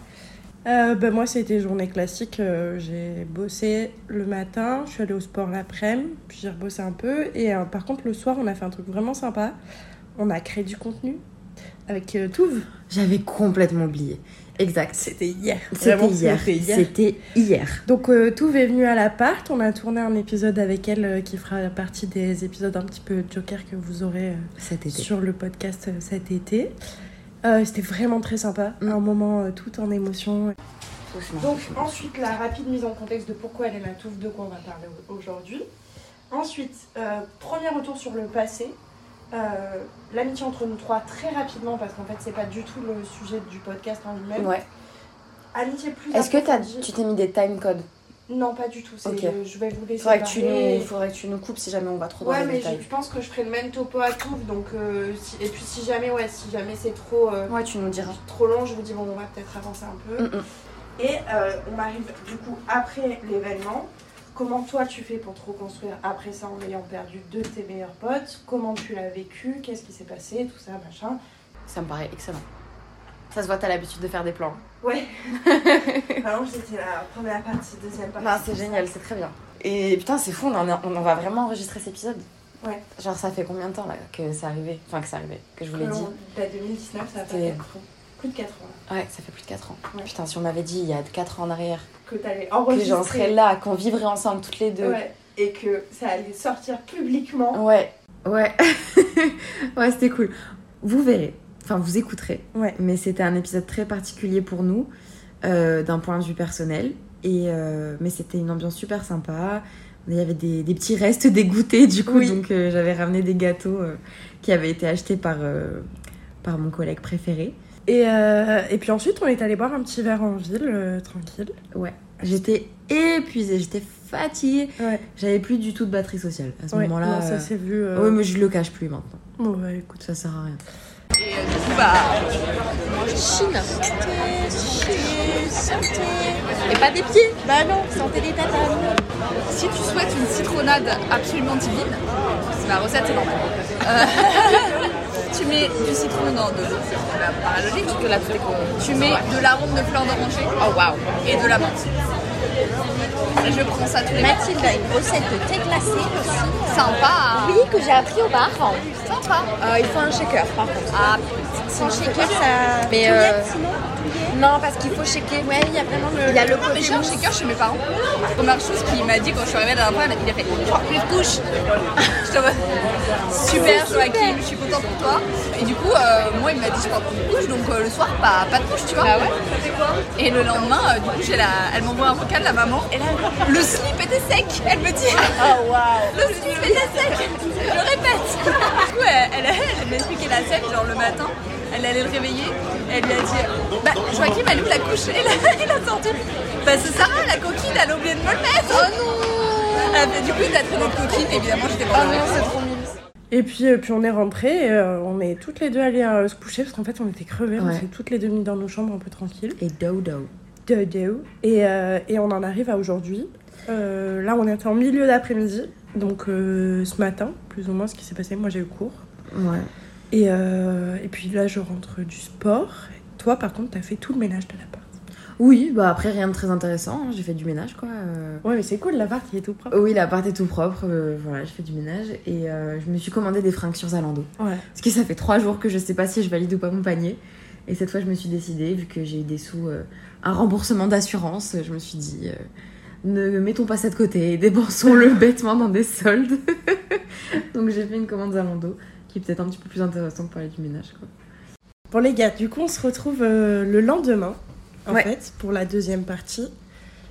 Euh, bah, moi, c'était journée classique. euh, j'ai bossé le matin, je suis allée au sport l'après-midi, puis j'ai rebossé un peu. Et euh, par contre, le soir, on a fait un truc vraiment sympa. On a créé du contenu avec euh, Touv. J'avais complètement oublié. Exact. C'était hier. C'était Vraiment, hier. C'était hier. Donc euh, Touv est venue à l'appart. On a tourné un épisode avec elle euh, qui fera partie des épisodes un petit peu Joker que vous aurez euh, Cet été. sur le podcast euh, cet été. Euh, C'était vraiment très sympa. Mm. Un moment euh, tout en émotion. Donc ensuite la rapide mise en contexte de pourquoi elle est ma touffe, de quoi on va parler au- aujourd'hui. Ensuite, euh, premier retour sur le passé. Euh, L'amitié entre nous trois, très rapidement, parce qu'en fait, c'est pas du tout le sujet du podcast en lui-même. Ouais. Amitié plus Est-ce que approfondie. tu t'es mis des time codes? Non, pas du tout. c'est- Ok. Je vais vous laisser. faudrait que, tu nous, faudrait que tu nous coupes si jamais on va trop dans Ouais, les mais je, je pense que je ferai le même topo à tout. Donc, euh, si- et puis si jamais, ouais, si jamais c'est trop, euh, Ouais, tu nous diras. trop long, je vous dis bon, on va peut-être avancer un peu. Mm, mm. Et euh, on arrive du coup après l'événement. Comment toi tu fais pour te reconstruire après ça en ayant perdu deux de tes meilleurs potes? Comment tu l'as vécu? Qu'est-ce qui s'est passé? Tout ça, machin. Ça me paraît excellent. Ça se voit, t'as l'habitude de faire des plans. Ouais. [laughs] Exemple, c'était la première partie, deuxième partie. Non, c'est génial, c'est très bien. Et putain, c'est fou, on en, a- on en va vraiment enregistrer cet épisode. Ouais. Genre, ça fait combien de temps là que c'est arrivé? Enfin, que c'est arrivé, que je vous l'ai dit. Bah, 2019, ça va C'était- faire 4 ans. Plus de 4 ans. Ouais, ça fait plus de 4 ans. Ouais. Putain, si on m'avait dit il y a 4 ans en arrière Que t'allais que enregistrer. j'en serais là, qu'on vivrait ensemble toutes les deux. Ouais. Et que ça allait sortir publiquement. Ouais. Ouais. [laughs] ouais, c'était cool. Vous verrez. Enfin, vous écouterez. Ouais. Mais c'était un épisode très particulier pour nous, euh, d'un point de vue personnel. Et, euh, mais c'était une ambiance super sympa. Il y avait des, des petits restes des goûters, du coup. Oui. Donc, euh, j'avais ramené des gâteaux euh, qui avaient été achetés par, euh, par mon collègue préféré. Et, euh, et puis ensuite, on est allé boire un petit verre en ville, euh, tranquille. Ouais. J'étais épuisée, j'étais fatiguée. Ouais. J'avais plus du tout de batterie sociale. À ce Ouais, moment-là. non, ça euh, s'est vu. euh, Ouais, mais je le cache plus maintenant. Bon, bah écoute. Ça sert à rien. Chine. Et pas des pieds. Bah non, santé des tatanes. Si tu souhaites une citronnade absolument divine, c'est ma recette c'est normal. Euh, [laughs] tu mets du citron dans de l'eau, c'est la paralogique, que là tout est con. Tu mets de l'arôme de fleur d'oranger Oh waouh. et de la menthe. Et je prends ça tous les. Mathilde a une recette de thé glacé aussi. Sympa. Oui, que j'ai appris au bar. Sympa. Euh, il faut un shaker par contre. Ah, Sans shaker, ça. Mais, euh, sinon Non, parce qu'il faut checker. Ouais, il y a vraiment le. il y a le mais j'ai un shaker chez mes parents. Première chose qu'il m'a dit quand je suis arrivée la dernière fois, il a fait Je prends plus de couches. Je. Super Joachim, je suis contente pour toi. Et du coup, euh, moi il m'a dit je prends plus de couches, donc euh, le soir pas, pas de couches, tu vois. Ah ouais? Et le lendemain, euh, du coup, j'ai la... elle m'envoie un vocal, la maman. Et là, le slip était sec. Elle me dit Oh waouh. Le slip était sec. Je répète. Du coup, elle, elle, elle m'a expliqué la scène, genre le matin. Elle allait le réveiller. Elle lui a dit Bah, Joachim, elle la couche. Et là, [laughs] il a sorti Bah, c'est Sarah, la coquine, elle a oublié de me le mettre. Oh non fait, Du coup, il a traîné de coquine. Évidemment, j'étais pas Oh non, c'est trop mignon. Et puis, euh, puis on est rentrés, et, euh, on est toutes les deux allées euh, se coucher parce qu'en fait on était crevés, on Ouais. s'est toutes les deux mis dans nos chambres un peu tranquilles. Et dodo. Dodo. Et, euh, et on en arrive à aujourd'hui. Euh, là on était en milieu d'après-midi, donc euh, ce matin, plus ou moins ce qui s'est passé, moi j'ai eu cours. Ouais. Et, euh, et puis là je rentre du sport. Toi par contre t'as fait tout le ménage de l'appart. Oui, bah après rien de très intéressant. hein. J'ai fait du ménage quoi. euh. Ouais mais c'est cool, l'appart il est tout propre. Oui, l'appart est tout propre. euh, voilà, j'ai fait du ménage et euh, je me suis commandé des fringues sur Zalando. Ouais. Parce que ça fait trois jours que je sais pas si je valide ou pas mon panier. Et cette fois, je me suis décidée, vu que j'ai eu des sous, euh, un remboursement d'assurance, je me suis dit, ne mettons pas ça de côté, dépensons-le [laughs] bêtement dans des soldes. [laughs] Donc j'ai fait une commande Zalando, qui est peut-être un petit peu plus intéressante pour parler du ménage. Quoi. Bon les gars, du coup on se retrouve euh, le lendemain, en Ouais. fait, pour la deuxième partie.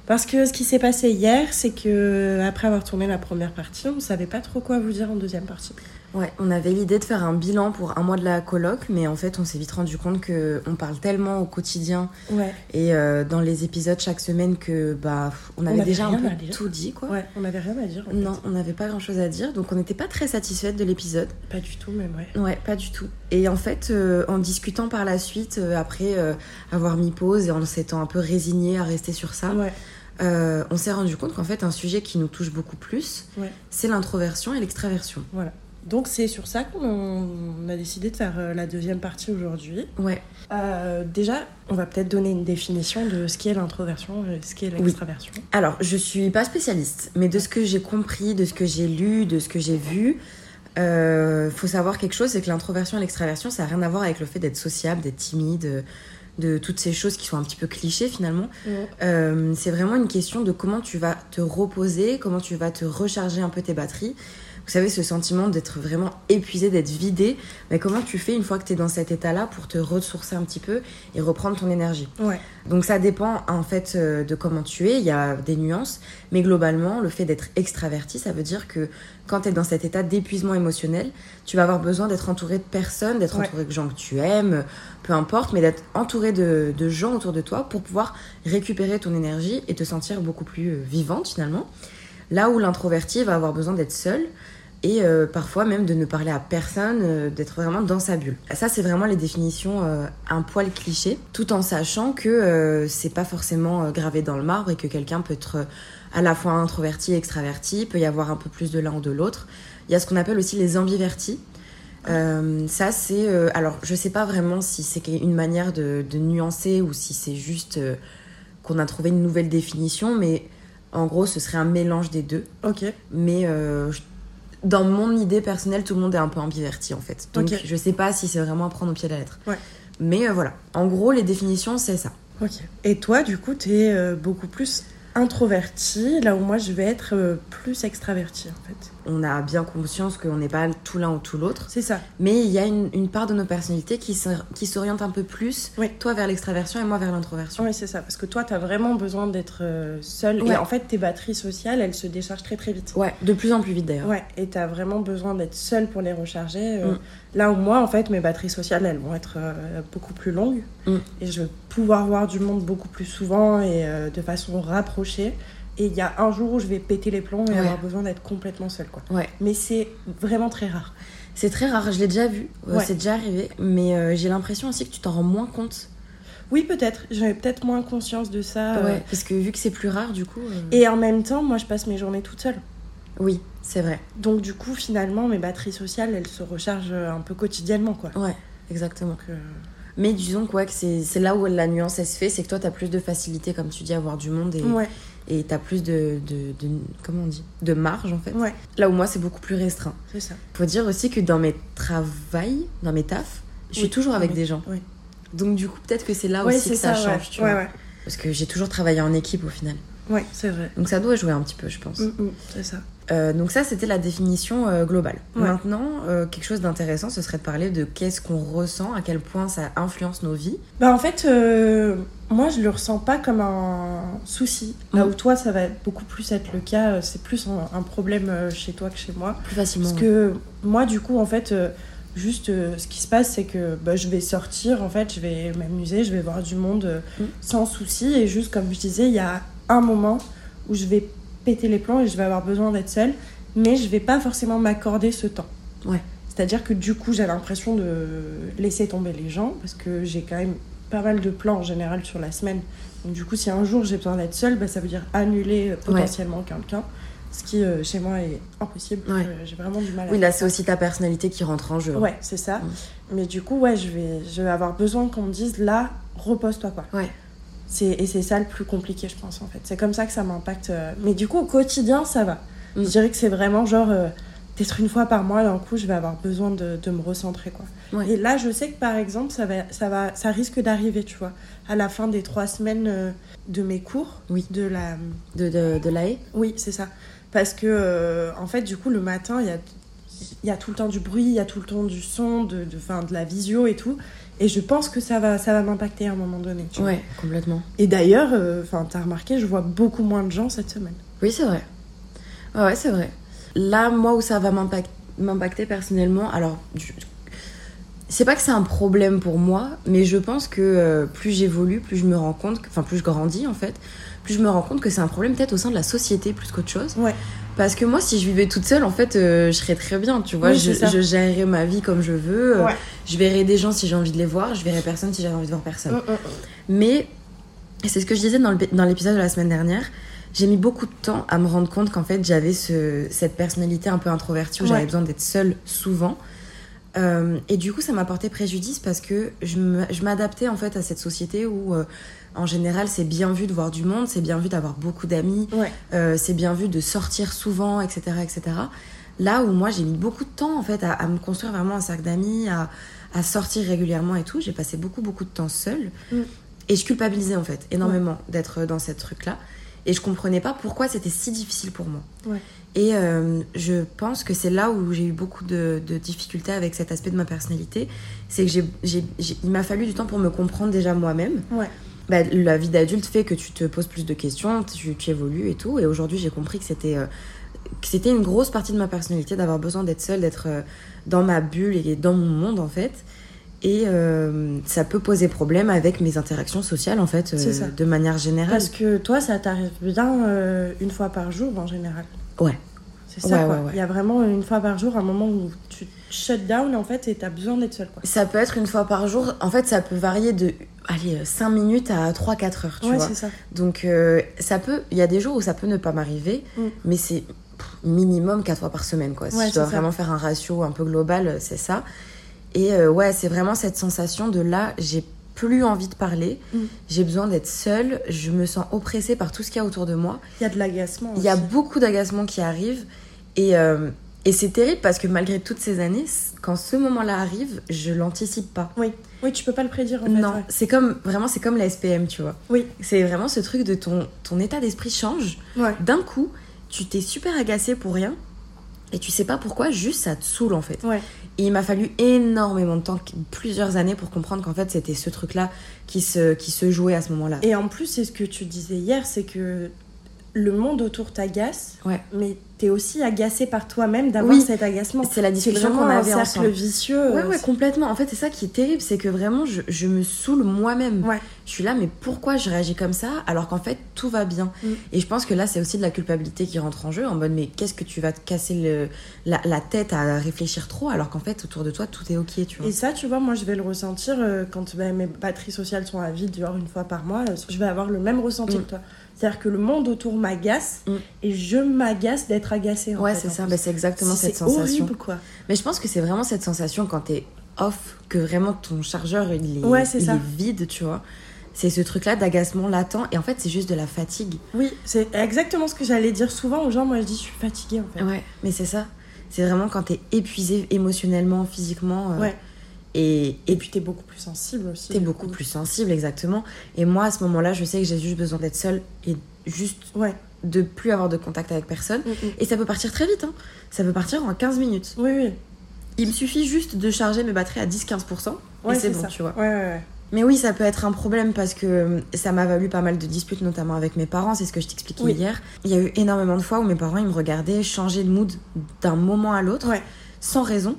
Parce que ce qui s'est passé hier, c'est que après avoir tourné la première partie, on savait pas trop quoi vous dire en deuxième partie. Ouais, on avait l'idée de faire un bilan pour un mois de la coloc, mais en fait, on s'est vite rendu compte que on parle tellement au quotidien Ouais. et euh, dans les épisodes chaque semaine que bah on avait avait déjà un peu tout dit quoi. Ouais, on avait rien à dire. En Non, fait. on n'avait pas grand chose à dire, donc on n'était pas très satisfaite de l'épisode. Pas du tout, même ouais. Ouais, pas du tout. Et en fait, euh, en discutant par la suite, euh, après avoir mis pause et en s'étant un peu résigné à rester sur ça, Ouais. on s'est rendu compte qu'en fait, un sujet qui nous touche beaucoup plus, Ouais. c'est l'introversion et l'extraversion. Voilà. Donc c'est sur ça qu'on on a décidé de faire euh, la deuxième partie aujourd'hui. Ouais. Euh, déjà, on va peut-être donner une définition de ce qu'est l'introversion et ce qu'est Oui. l'extraversion. Alors, je suis pas spécialiste, mais de ce que j'ai compris, de ce que j'ai lu, de ce que j'ai vu, euh, faut savoir quelque chose, c'est que l'introversion et l'extraversion, ça n'a rien à voir avec le fait d'être sociable, d'être timide, euh, de toutes ces choses qui sont un petit peu clichés finalement. Ouais. Euh, c'est vraiment une question de comment tu vas te reposer, comment tu vas te recharger un peu tes batteries. Vous savez, ce sentiment d'être vraiment épuisé, d'être vidé. Mais comment tu fais une fois que tu es dans cet état-là pour te ressourcer un petit peu et reprendre ton énergie? Ouais. Donc ça dépend en fait euh, de comment tu es, il y a des nuances, mais globalement, le fait d'être extraverti, ça veut dire que quand tu es dans cet état d'épuisement émotionnel, tu vas avoir besoin d'être entouré de personnes, d'être Ouais. entouré de gens que tu aimes, peu importe, mais d'être entouré de, de gens autour de toi pour pouvoir récupérer ton énergie et te sentir beaucoup plus euh, vivante finalement. Là où l'introverti va avoir besoin d'être seul et euh, parfois même de ne parler à personne, euh, d'être vraiment dans sa bulle. Ça, c'est vraiment les définitions euh, un poil cliché, tout en sachant que c'est pas forcément gravé dans le marbre et que quelqu'un peut être à la fois introverti et extraverti, peut y avoir un peu plus de l'un ou de l'autre. Il y a ce qu'on appelle aussi les ambivertis. Ça, c'est. alors, je sais pas vraiment si c'est une manière de, de nuancer ou si c'est juste qu'on a trouvé une nouvelle définition, mais en gros, ce serait un mélange des deux. Ok. Mais euh, dans mon idée personnelle, tout le monde est un peu ambiverti en fait. Donc, Ok. je sais pas si c'est vraiment à prendre au pied de la lettre. Ouais. Mais euh, voilà. En gros, les définitions, c'est ça. Ok. Et toi, du coup, t'es euh, beaucoup plus introverti, là où moi, je vais être euh, plus extraverti, en fait. On a bien conscience qu'on n'est pas tout l'un ou tout l'autre. C'est ça. Mais il y a une, une part de nos personnalités qui s'or- qui s'oriente un peu plus, toi vers l'extraversion et moi vers l'introversion. Oui, c'est ça. Parce que toi, t'as vraiment besoin d'être euh, seul. Ouais. Et en fait, tes batteries sociales, elles se déchargent très très vite. Ouais, de plus en plus vite d'ailleurs. Ouais, et t'as vraiment besoin d'être seul pour les recharger. euh, Mm. Là où moi, en fait, mes batteries sociales, elles vont être euh, beaucoup plus longues. Mm. Et je vais pouvoir voir du monde beaucoup plus souvent et euh, de façon rapprochée. Et il y a un jour où je vais péter les plombs et Ouais. avoir besoin d'être complètement seule, quoi. Ouais. Mais c'est vraiment très rare. C'est très rare, je l'ai déjà vu, euh, Ouais. c'est déjà arrivé, mais euh, j'ai l'impression aussi que tu t'en rends moins compte. Oui, peut-être. J'avais peut-être moins conscience de ça. euh. Ouais, parce que vu que c'est plus rare, du coup. euh, Et en même temps, moi, je passe mes journées toute seule. Oui, c'est vrai. Donc, du coup, finalement, mes batteries sociales, elles se rechargent un peu quotidiennement, quoi. Ouais, exactement. Donc, Mais disons que, ouais, que c'est là où la nuance elle se fait, c'est que toi t'as plus de facilité, comme tu dis, à voir du monde et Ouais. et t'as plus de, de, de- comment on dit de marge en fait. Ouais. Là où moi c'est beaucoup plus restreint. C'est ça. Faut dire aussi que dans mes travails, dans mes tafs, je suis Oui, toujours avec des gens. oui. Donc du coup peut-être que c'est là Ouais, aussi que ça, change, tu vois. Parce que j'ai toujours travaillé en équipe au final. Ouais, c'est vrai. Donc ça doit jouer un petit peu, je pense. Mm, mm, c'est ça. Euh, donc ça, c'était la définition euh, globale. Ouais. Maintenant, euh, quelque chose d'intéressant, ce serait de parler de qu'est-ce qu'on ressent, à quel point ça influence nos vies. Bah en fait, moi je le ressens pas comme un souci. Là où toi ça va beaucoup plus être le cas, c'est plus un, un problème chez toi que chez moi. Plus facilement. Parce que moi du coup en fait, juste ce qui se passe c'est que bah, je vais sortir, en fait je vais m'amuser, je vais voir du monde Mm. sans souci. Et juste comme je disais, il y a un moment où je vais péter les plombs et je vais avoir besoin d'être seule. Mais je vais pas forcément m'accorder ce temps. Ouais. C'est-à-dire que du coup, j'ai l'impression de laisser tomber les gens parce que j'ai quand même pas mal de plans en général sur la semaine. Donc du coup, si un jour j'ai besoin d'être seule, bah, ça veut dire annuler euh, potentiellement quelqu'un. Ce qui, euh, chez moi, est impossible. Ouais. Euh, J'ai vraiment du mal à Oui, là, c'est aussi ta personnalité qui rentre en jeu. Ouais, c'est ça. Mais du coup, ouais, je vais, je vais avoir besoin qu'on me dise là, repose-toi quoi. Ouais. C'est, et c'est ça le plus compliqué, je pense, en fait. C'est comme ça que ça m'impacte. euh. Mais du coup, au quotidien, ça va. Mm. Je dirais que c'est vraiment genre, euh, peut-être une fois par mois, d'un coup, je vais avoir besoin de, de me recentrer, quoi. Ouais. Et là, je sais que par exemple, ça, va, ça, va, ça risque d'arriver, tu vois, à la fin des trois semaines euh, de mes cours. Oui. De la. De, de, de l'AE Oui, c'est ça. Parce que, euh, en fait, du coup, le matin, il y a, il y a tout le temps du bruit, il y a tout le temps du son, de, de, fin, de la visio et tout. Et je pense que ça va, ça va m'impacter à un moment donné. tu vois. Ouais, complètement. Et d'ailleurs, euh, enfin, t'as remarqué, je vois beaucoup moins de gens cette semaine. Oui, c'est vrai. Ouais, c'est vrai. Là, moi, où ça va m'impact- m'impacter personnellement, alors, je- c'est pas que c'est un problème pour moi, mais je pense que euh, plus j'évolue, plus je me rends compte, enfin, plus je grandis en fait, plus je me rends compte que c'est un problème peut-être au sein de la société plus qu'autre chose. Ouais. Parce que moi, si je vivais toute seule, en fait, euh, je serais très bien, tu vois. Oui, je, gérerais ma vie comme je veux. euh, Ouais. Je verrais des gens si j'ai envie de les voir. Je verrais personne si j'avais envie de voir personne. Mm, mm, mm. Mais, c'est ce que je disais dans l'épisode de la semaine dernière, j'ai mis beaucoup de temps à me rendre compte qu'en fait j'avais ce, cette personnalité un peu introvertie où Ouais. j'avais besoin d'être seule souvent. Euh, et du coup, ça m'a porté préjudice parce que je m'adaptais en fait à cette société où, euh, en général, c'est bien vu de voir du monde, c'est bien vu d'avoir beaucoup d'amis, Ouais. euh, c'est bien vu de sortir souvent, etc., etc. Là où moi, j'ai mis beaucoup de temps en fait à, à me construire vraiment un cercle d'amis, à, à sortir régulièrement et tout. J'ai passé beaucoup, beaucoup de temps seule. Mm. Et je culpabilisais en fait énormément d'être dans cette truc-là. Et je comprenais pas pourquoi c'était si difficile pour moi. Ouais. Et euh, je pense que c'est là où j'ai eu beaucoup de, de difficultés avec cet aspect de ma personnalité. C'est que il m'a fallu du temps pour me comprendre déjà moi-même. Ouais. Bah, la vie d'adulte fait que tu te poses plus de questions, tu, tu évolues et tout. Et aujourd'hui, j'ai compris que c'était, euh, c'était une grosse partie de ma personnalité d'avoir besoin d'être seule, d'être euh, dans ma bulle et dans mon monde en fait. Et euh, ça peut poser problème avec mes interactions sociales en fait, euh, de manière générale. Parce que toi, ça t'arrive bien euh, une fois par jour en général. Ouais. C'est ça, Ouais, quoi. ouais, ouais. Il y a vraiment une fois par jour un moment où tu shut down en fait et t'as besoin d'être seule, quoi. Ça peut être une fois par jour. En fait, ça peut varier de allez, 5 minutes à 3-4 heures, tu ouais, vois. c'est ça. Donc, ça peut. Il y a des jours où ça peut ne pas m'arriver, Mm. mais c'est minimum 4 fois par semaine, quoi. Si je dois ça. vraiment faire un ratio un peu global, c'est ça. Et euh, ouais, c'est vraiment cette sensation de là, j'ai plus envie de parler, Mm. j'ai besoin d'être seule, je me sens oppressée par tout ce qu'il y a autour de moi. Il y a de l'agacement. Il y a beaucoup d'agacements qui arrivent et, euh, et c'est terrible parce que malgré toutes ces années, quand ce moment-là arrive, je l'anticipe pas. Oui. oui, tu peux pas le prédire en fait. non, ouais. c'est comme vraiment c'est comme la SPM, tu vois. Oui. C'est vraiment ce truc de ton ton état d'esprit change. Ouais. D'un coup, tu t'es super agacé pour rien et tu sais pas pourquoi, juste ça te saoule en fait. Ouais. Et il m'a fallu énormément de temps, plusieurs années pour comprendre qu'en fait c'était ce truc-là qui se qui se jouait à ce moment-là. Et en plus, c'est ce que tu disais hier, c'est que le monde autour t'agace, Ouais. mais t'es aussi agacé par toi-même d'avoir Oui. cet agacement. C'est la discussion qu'on un avait cercle ensemble. vicieux. Ouais, ouais, complètement. En fait, c'est ça qui est terrible, c'est que vraiment, je, je me saoule moi-même. Ouais. Je suis là, mais pourquoi je réagis comme ça alors qu'en fait, tout va bien? Mm. Et je pense que là, c'est aussi de la culpabilité qui rentre en jeu, en mode, mais qu'est-ce que tu vas te casser le, la, la tête à réfléchir trop alors qu'en fait, autour de toi, tout est ok, tu vois? Et ça, tu vois, moi, je vais le ressentir euh, quand bah, mes batteries sociales sont à vide, genre une fois par mois. euh, je vais avoir le même ressenti Mm. que toi. C'est-à-dire que le monde autour m'agace Mm. et je m'agace d'être agacée. en ouais, c'est ça, bah, c'est exactement cette sensation. horrible, quoi. Mais je pense que c'est vraiment cette sensation quand t'es off, que vraiment ton chargeur, il est, Ouais, c'est il ça. est vide, tu vois. C'est ce truc-là d'agacement latent, et en fait, c'est juste de la fatigue. Oui, c'est exactement ce que j'allais dire souvent aux gens. Moi, je dis, je suis fatiguée, en fait. Ouais, mais c'est ça. C'est vraiment quand t'es épuisé émotionnellement, physiquement. euh, Ouais. Et, Et puis, t'es beaucoup plus sensible aussi. t'es beaucoup coup. plus sensible, exactement. Et moi, à ce moment-là, je sais que j'ai juste besoin d'être seule et juste Ouais. de plus avoir de contact avec personne. Mm, mm. Et ça peut partir très vite, hein. Ça peut partir en 15 minutes. Oui, oui. Il me suffit juste de charger mes batteries à 10-15%. Ouais, et c'est bon, ça. tu vois. Ouais, ouais, ouais. Mais oui, ça peut être un problème parce que euh, ça m'a valu pas mal de disputes, notamment avec mes parents. C'est ce que je t'expliquais Oui. hier. Il y a eu énormément de fois où mes parents ils me regardaient changer de mood d'un moment à l'autre, Ouais. sans raison.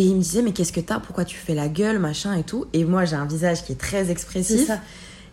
Et ils me disaient, mais qu'est-ce que t'as? Pourquoi tu fais la gueule, machin et tout? Et moi, j'ai un visage qui est très expressif. ça.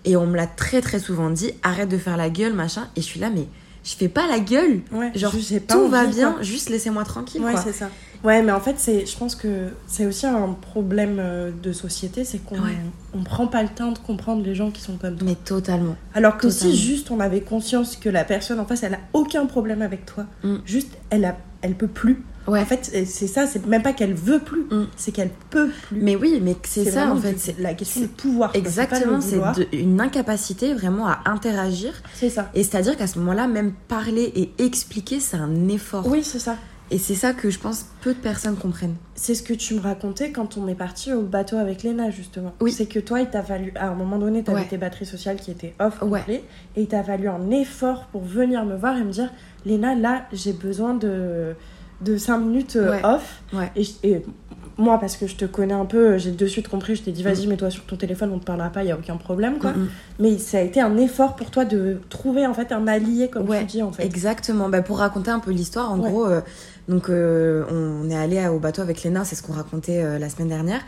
Et on me l'a très très souvent dit, arrête de faire la gueule, machin. Et je suis là, mais je fais pas la gueule. Ouais, Genre, tout va bien, quoi. juste laissez-moi tranquille. Ouais, quoi. c'est ça. Ouais, mais en fait, c'est, je pense que c'est aussi un problème euh, de société, c'est qu'on Ouais. on prend pas le temps de comprendre les gens qui sont comme toi. Mais totalement. Alors que si juste on avait conscience que la personne en face, elle a aucun problème avec toi, Mm. juste elle a, elle peut plus. Ouais. En fait, c'est ça, c'est même pas qu'elle veut plus, Mm. c'est qu'elle peut plus. Mais oui, mais c'est ça en fait. c'est- la question du pouvoir. Exactement, c'est une incapacité vraiment à interagir. C'est ça. Et c'est-à-dire qu'à ce moment-là, même parler et expliquer, c'est un effort. Oui, c'est ça. Et c'est ça que je pense peu de personnes comprennent. C'est ce que tu me racontais quand on est parti au bateau avec Léna, justement. Oui. C'est que toi, il t'a fallu. À un moment donné, t'avais Ouais. tes batteries sociales qui étaient off Ouais. complet. Et il t'a fallu un effort pour venir me voir et me dire Léna, là, j'ai besoin de, de 5 minutes euh, Ouais. off. Ouais. Et, et moi, parce que je te connais un peu, j'ai de suite compris. Je t'ai dit Vas-y, Mm. mets-toi sur ton téléphone, on te parlera pas, il y a aucun problème, quoi. Mm, mm. Mais ça a été un effort pour toi de trouver, en fait, un allié, comme tu dis, en fait. Exactement. Bah, pour raconter un peu l'histoire, en gros, euh, donc euh, on est allé au bateau avec Léna, c'est ce qu'on racontait euh, la semaine dernière.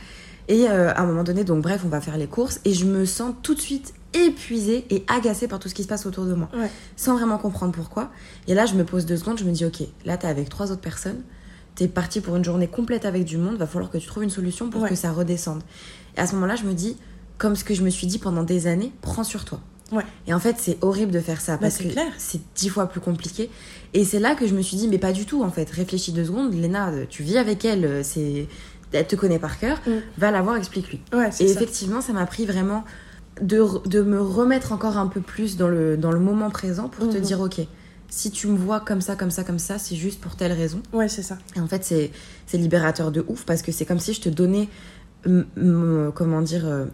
Et euh, à un moment donné, donc bref, on va faire les courses et je me sens tout de suite épuisée et agacée par tout ce qui se passe autour de moi, Ouais. sans vraiment comprendre pourquoi. Et là, je me pose deux secondes, je me dis, ok, là, t'es avec trois autres personnes, t'es parti pour une journée complète avec du monde, va falloir que tu trouves une solution pour Ouais. que ça redescende. Et à ce moment-là, je me dis, comme ce que je me suis dit pendant des années, prends sur toi. Ouais. Et en fait, c'est horrible de faire ça Bah, parce que c'est dix fois plus compliqué. Et c'est là que je me suis dit, mais pas du tout en fait. Réfléchis deux secondes, Léna, euh, tu vis avec elle, euh, c'est, elle te connaît par cœur, Mm. va la voir, explique-lui. Ouais, Et ça. effectivement, ça m'a pris vraiment de, de me remettre encore un peu plus dans le, dans le moment présent pour te Mhm. dire, ok, si tu me vois comme ça, comme ça, comme ça, c'est juste pour telle raison. Ouais, c'est ça. Et en fait, c'est, libérateur de ouf parce que c'est comme si je te donnais, mm, mm, comment dire, euh,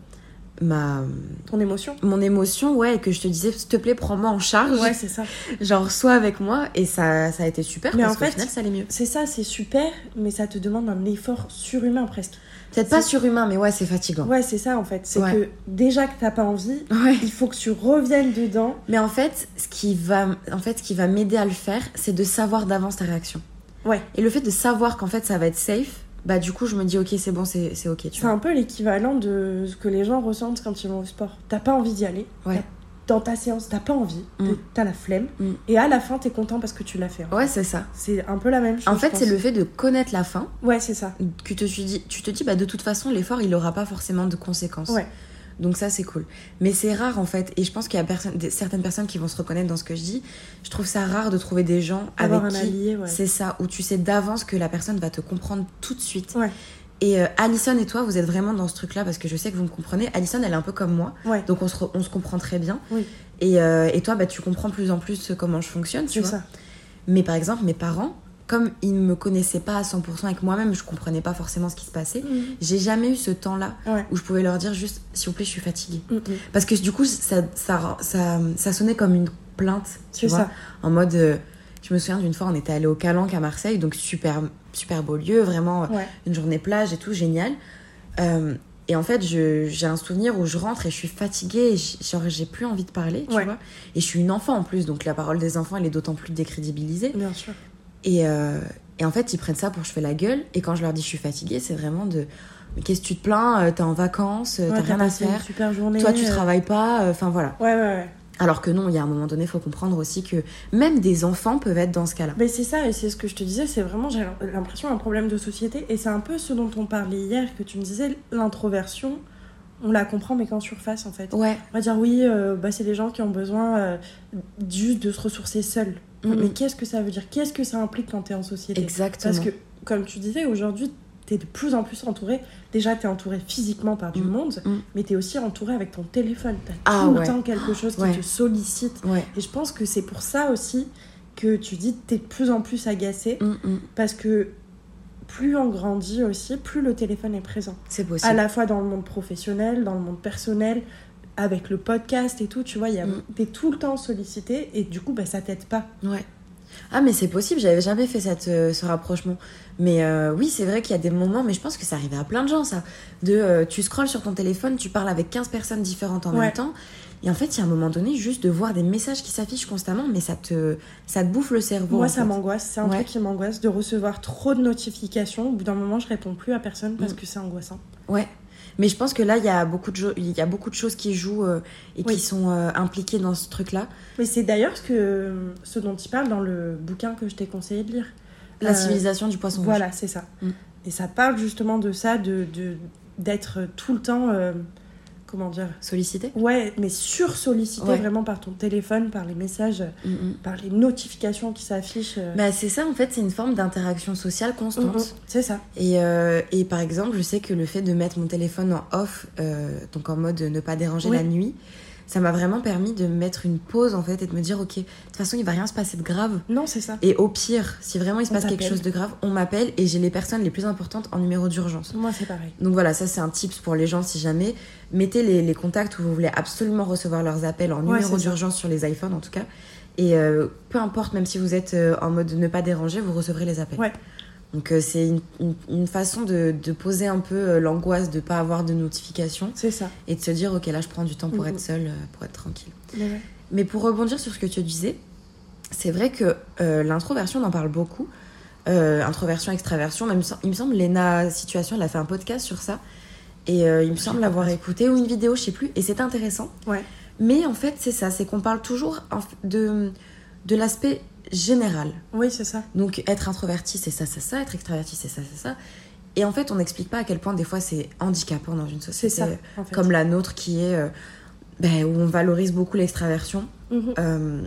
ma Ton émotion mon émotion, ouais, et que je te disais, s'il te plaît, prends-moi en charge. Ouais, c'est ça. Genre, sois avec moi, et ça, ça a été super Mais parce en fait, final, ça allait mieux. C'est ça, c'est super, mais ça te demande un effort surhumain presque. Peut-être pas surhumain, mais ouais, c'est fatigant. Ouais, c'est ça en fait. C'est Ouais. que déjà que t'as pas envie, Ouais. il faut que tu reviennes dedans. Mais en fait, ce qui va, en fait, ce qui va m'aider à le faire, c'est de savoir d'avance ta réaction. Ouais. Et le fait de savoir qu'en fait, ça va être safe, bah du coup, je me dis, ok, c'est bon, c'est c'est ok, tu C'est un peu l'équivalent de ce que les gens ressentent quand ils vont au sport. T'as pas envie d'y aller. Ouais. Dans ta séance, t'as pas envie. Mm. T'as la flemme. Mm. Et à la fin, t'es content parce que tu l'as fait. hein. Ouais, c'est ça. C'est un peu la même chose. En fait, c'est le fait de connaître la fin Ouais, c'est ça. que te suis dit, tu te dis, bah de toute façon, l'effort, il aura pas forcément de conséquences. Ouais. Donc ça, c'est cool. Mais c'est rare en fait, et je pense qu'il y a personne, certaines personnes qui vont se reconnaître dans ce que je dis. Je trouve ça rare de trouver des gens Avoir avec un qui ouais. c'est ça, où tu sais d'avance que la personne va te comprendre tout de suite. Ouais. Et euh, Alison et toi, vous êtes vraiment dans ce truc-là parce que je sais que vous me comprenez. Alison, elle est un peu comme moi, Ouais. donc on se, re- on se comprend très bien. Oui. Et, euh, et toi, bah, tu comprends plus en plus comment je fonctionne, tu C'est vois. ça. Mais par exemple, mes parents, comme ils ne me connaissaient pas à 100% et que moi-même, je comprenais pas forcément ce qui se passait, j'ai jamais eu ce temps-là Ouais. où je pouvais leur dire juste, s'il vous plaît, je suis fatiguée. Mm, mm. Parce que du coup, ça, ça, ça, ça sonnait comme une plainte, tu vois. ça. En mode, euh, je me souviens d'une fois, on était allé au Calanque à Marseille, donc super, super beau lieu, vraiment euh, Ouais. une journée plage et tout, génial. Euh, et en fait, j'ai un souvenir où je rentre et je suis fatiguée, et genre j'ai plus envie de parler, tu Ouais. vois. Et je suis une enfant en plus, donc la parole des enfants, elle est d'autant plus décrédibilisée. Bien sûr. Et, euh, et en fait, ils prennent ça pour je fais la gueule. Et quand je leur dis je suis fatiguée, c'est vraiment de mais qu'est-ce que tu te plains Euh, T'es en vacances, euh, Ouais, t'as rien à passé une faire. super journée. Toi, tu travailles pas. Enfin voilà. Ouais, ouais, ouais. Alors que non, il y a un moment donné, il faut comprendre aussi que même des enfants peuvent être dans ce cas-là. Mais c'est ça, et c'est ce que je te disais, c'est vraiment, j'ai l'impression, un problème de société. Et c'est un peu ce dont on parlait hier, que tu me disais, l'introversion, on la comprend, mais qu'en surface, en fait. Ouais. On va dire, oui, euh, bah, c'est des gens qui ont besoin euh, juste de se ressourcer seuls. Mhm. Mais qu'est-ce que ça veut dire? Qu'est-ce que ça implique quand t'es en société? Exactement. Parce que, comme tu disais, aujourd'hui, t'es de plus en plus entouré. Déjà, t'es entouré physiquement par du Mm. monde, Mm. mais t'es aussi entouré avec ton téléphone. T'as Ah tout ouais. le temps quelque chose qui Ouais. te sollicite. Ouais. Et je pense que c'est pour ça aussi que tu dis que t'es de plus en plus agacé, Mm, mm. parce que plus on grandit aussi, plus le téléphone est présent. C'est possible. À la fois dans le monde professionnel, dans le monde personnel, avec le podcast et tout, tu vois, Mm. t'es tout le temps sollicité et du coup, bah, ça t'aide pas. Ouais. Ah mais c'est possible, j'avais jamais fait cette, euh, ce rapprochement. Mais euh, oui, c'est vrai qu'il y a des moments, mais je pense que ça arrivait à plein de gens ça. De euh, tu scrolles sur ton téléphone, tu parles avec 15 personnes différentes en Ouais. même temps. Et en fait, il y a un moment donné, juste de voir des messages qui s'affichent constamment, mais ça te, ça te bouffe le cerveau. Moi, ça m'angoisse. C'est un Ouais. truc qui m'angoisse de recevoir trop de notifications. Au bout d'un moment, je réponds plus à personne parce Mm. que c'est angoissant. Ouais. Mais je pense que là, il y a beaucoup de, jo- il y a beaucoup de choses qui jouent euh, et Oui. qui sont euh, impliquées dans ce truc-là. Mais c'est d'ailleurs ce, que, ce dont il parle dans le bouquin que je t'ai conseillé de lire. La Euh, civilisation du poisson rouge. Voilà, c'est ça. Mm. Et ça parle justement de ça, de de- d'être tout le temps, comment dire Sollicité. Ouais, mais sur-sollicité Ouais. vraiment par ton téléphone, par les messages, Mm, mm. par les notifications qui s'affichent. euh. Bah, c'est ça, en fait, c'est une forme d'interaction sociale constante. Mm, c'est ça. Et, euh, et par exemple, je sais que le fait de mettre mon téléphone en off, euh, donc en mode ne pas déranger Oui. la nuit, ça m'a vraiment permis de mettre une pause en fait et de me dire ok, de toute façon il va rien se passer de grave. Non, c'est ça. Et au pire, si vraiment il se On passe quelque chose de grave, on m'appelle et j'ai les personnes les plus importantes en numéro d'urgence. Moi, c'est pareil. Donc voilà, ça c'est un tips pour les gens si jamais. Mettez les, les contacts où vous voulez absolument recevoir leurs appels en Ouais, numéro d'urgence sur les iPhones en tout cas. Et euh, peu importe, même si vous êtes euh, en mode ne pas déranger, vous recevrez les appels. Ouais. Donc euh, c'est une, une- une façon de, de poser un peu euh, l'angoisse de pas avoir de notification C'est ça. et de se dire ok là je prends du temps pour être seule, euh, pour être tranquille. Mais ouais. Mais pour rebondir sur ce que tu disais, c'est vrai que euh, l'introversion, on en parle beaucoup. Euh, introversion, extraversion, même il me semble, Lena Situation, elle a fait un podcast sur ça. Et euh, il me semble l'avoir écouté, ou une vidéo, je sais plus, et c'est intéressant. Ouais. Mais en fait, c'est ça, c'est qu'on parle toujours de, de l'aspect général. Oui, c'est ça. Donc être introverti, c'est ça, c'est ça, être extraverti, c'est ça, c'est ça. Et en fait, on n'explique pas à quel point des fois c'est handicapant dans une société ça. En fait. comme la nôtre qui est euh, ben, où on valorise beaucoup l'extraversion. Mhm. Euh,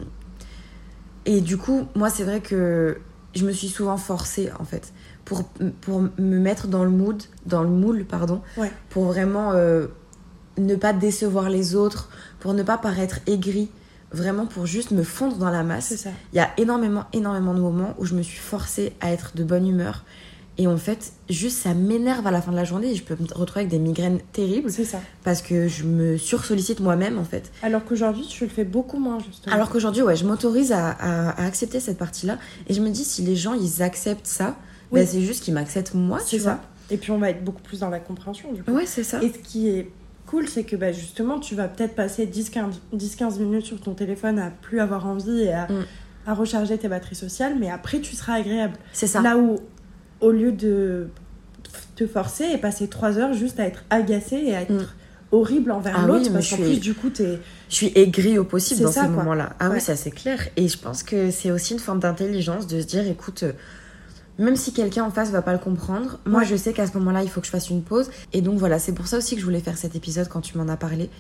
et du coup, moi, c'est vrai que je me suis souvent forcée, en fait, pour, pour me mettre dans le mood, dans le moule, pardon, Ouais. pour vraiment euh, ne pas décevoir les autres, pour ne pas paraître aigrie, vraiment pour juste me fondre dans la masse. Ça. Il y a énormément, énormément de moments où je me suis forcée à être de bonne humeur Et en fait, juste ça m'énerve à la fin de la journée et je peux me retrouver avec des migraines terribles. C'est ça. Parce que je me sursollicite moi-même en fait. Alors qu'aujourd'hui, tu le fais beaucoup moins, justement. Alors qu'aujourd'hui, ouais, je m'autorise à, à- à accepter cette partie-là. Et je me dis, si les gens ils acceptent ça, Oui. bah, c'est juste qu'ils m'acceptent moi, c'est tu ça. vois. Et puis, on va être beaucoup plus dans la compréhension, du coup. Ouais, c'est ça. Et ce qui est cool, c'est que bah, justement, tu vas peut-être passer 10-15 10-15 minutes sur ton téléphone à plus avoir envie et à, Mm. à recharger tes batteries sociales, mais après, tu seras agréable. C'est ça. Là où, au lieu de te forcer et passer 3 heures juste à être agacé et à être Mm. horrible envers Ah oui, l'autre, mais parce qu'en suis- plus, du coup, t'es. Je suis aigrie au possible dans ça, ces moments-là. Ah Ouais. oui, ça c'est clair. Et je pense que c'est aussi une forme d'intelligence de se dire, écoute, euh, même si quelqu'un en face va pas le comprendre, moi Ouais. je sais qu'à ce moment-là, il faut que je fasse une pause. Et donc voilà, c'est pour ça aussi que je voulais faire cet épisode quand tu m'en as parlé.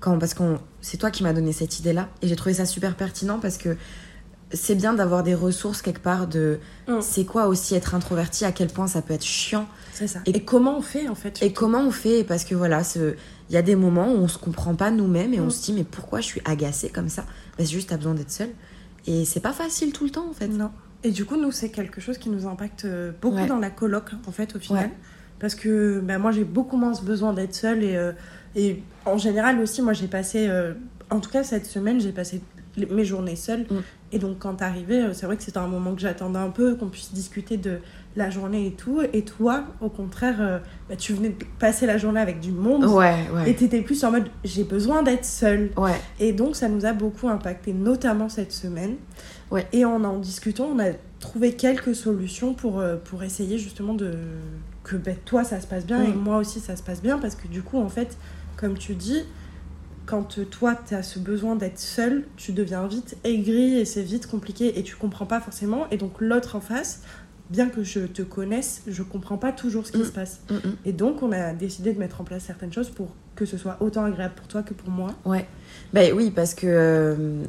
Quand, parce que c'est toi qui m'as donné cette idée-là. Et j'ai trouvé ça super pertinent parce que c'est bien d'avoir des ressources quelque part de Mm. c'est quoi aussi être introverti, à quel point ça peut être chiant. C'est ça. Et- Et, comment on fait, en fait Et comment on fait? Parce que voilà, il y a des moments où on se comprend pas nous-mêmes et on Mm. se dit mais pourquoi je suis agacée comme ça? Bah, C'est juste t'as besoin d'être seule. Et c'est pas facile tout le temps en fait. Non. Et du coup, nous, c'est quelque chose qui nous impacte euh, beaucoup Ouais. dans la coloc, en fait, au final. Ouais. Parce que bah, moi, j'ai beaucoup moins ce besoin d'être seule. Et, euh, et en général aussi, moi, j'ai passé... euh, en tout cas, cette semaine, j'ai passé mes journées seule. Mm. Et donc, quand t'arrivais, c'est vrai que c'était un moment que j'attendais un peu, qu'on puisse discuter de la journée et tout. Et toi, au contraire, euh, bah, tu venais de passer la journée avec du monde. Ouais, ouais. Et t'étais plus en mode, j'ai besoin d'être seule. Ouais, Et donc, ça nous a beaucoup impacté, notamment cette semaine. Ouais. Et en en discutant, on a trouvé quelques solutions pour, euh, pour essayer justement de que ben, toi, ça se passe bien Mm. et moi aussi, ça se passe bien. Parce que du coup, en fait, comme tu dis, quand euh, toi, tu as ce besoin d'être seul, tu deviens vite aigri et c'est vite compliqué et tu comprends pas forcément. Et donc, l'autre en face, bien que je te connaisse, je comprends pas toujours ce qui Mm. se passe. Mm, mm. Et donc, on a décidé de mettre en place certaines choses pour que ce soit autant agréable pour toi que pour moi. ouais. Ben oui, parce que euh,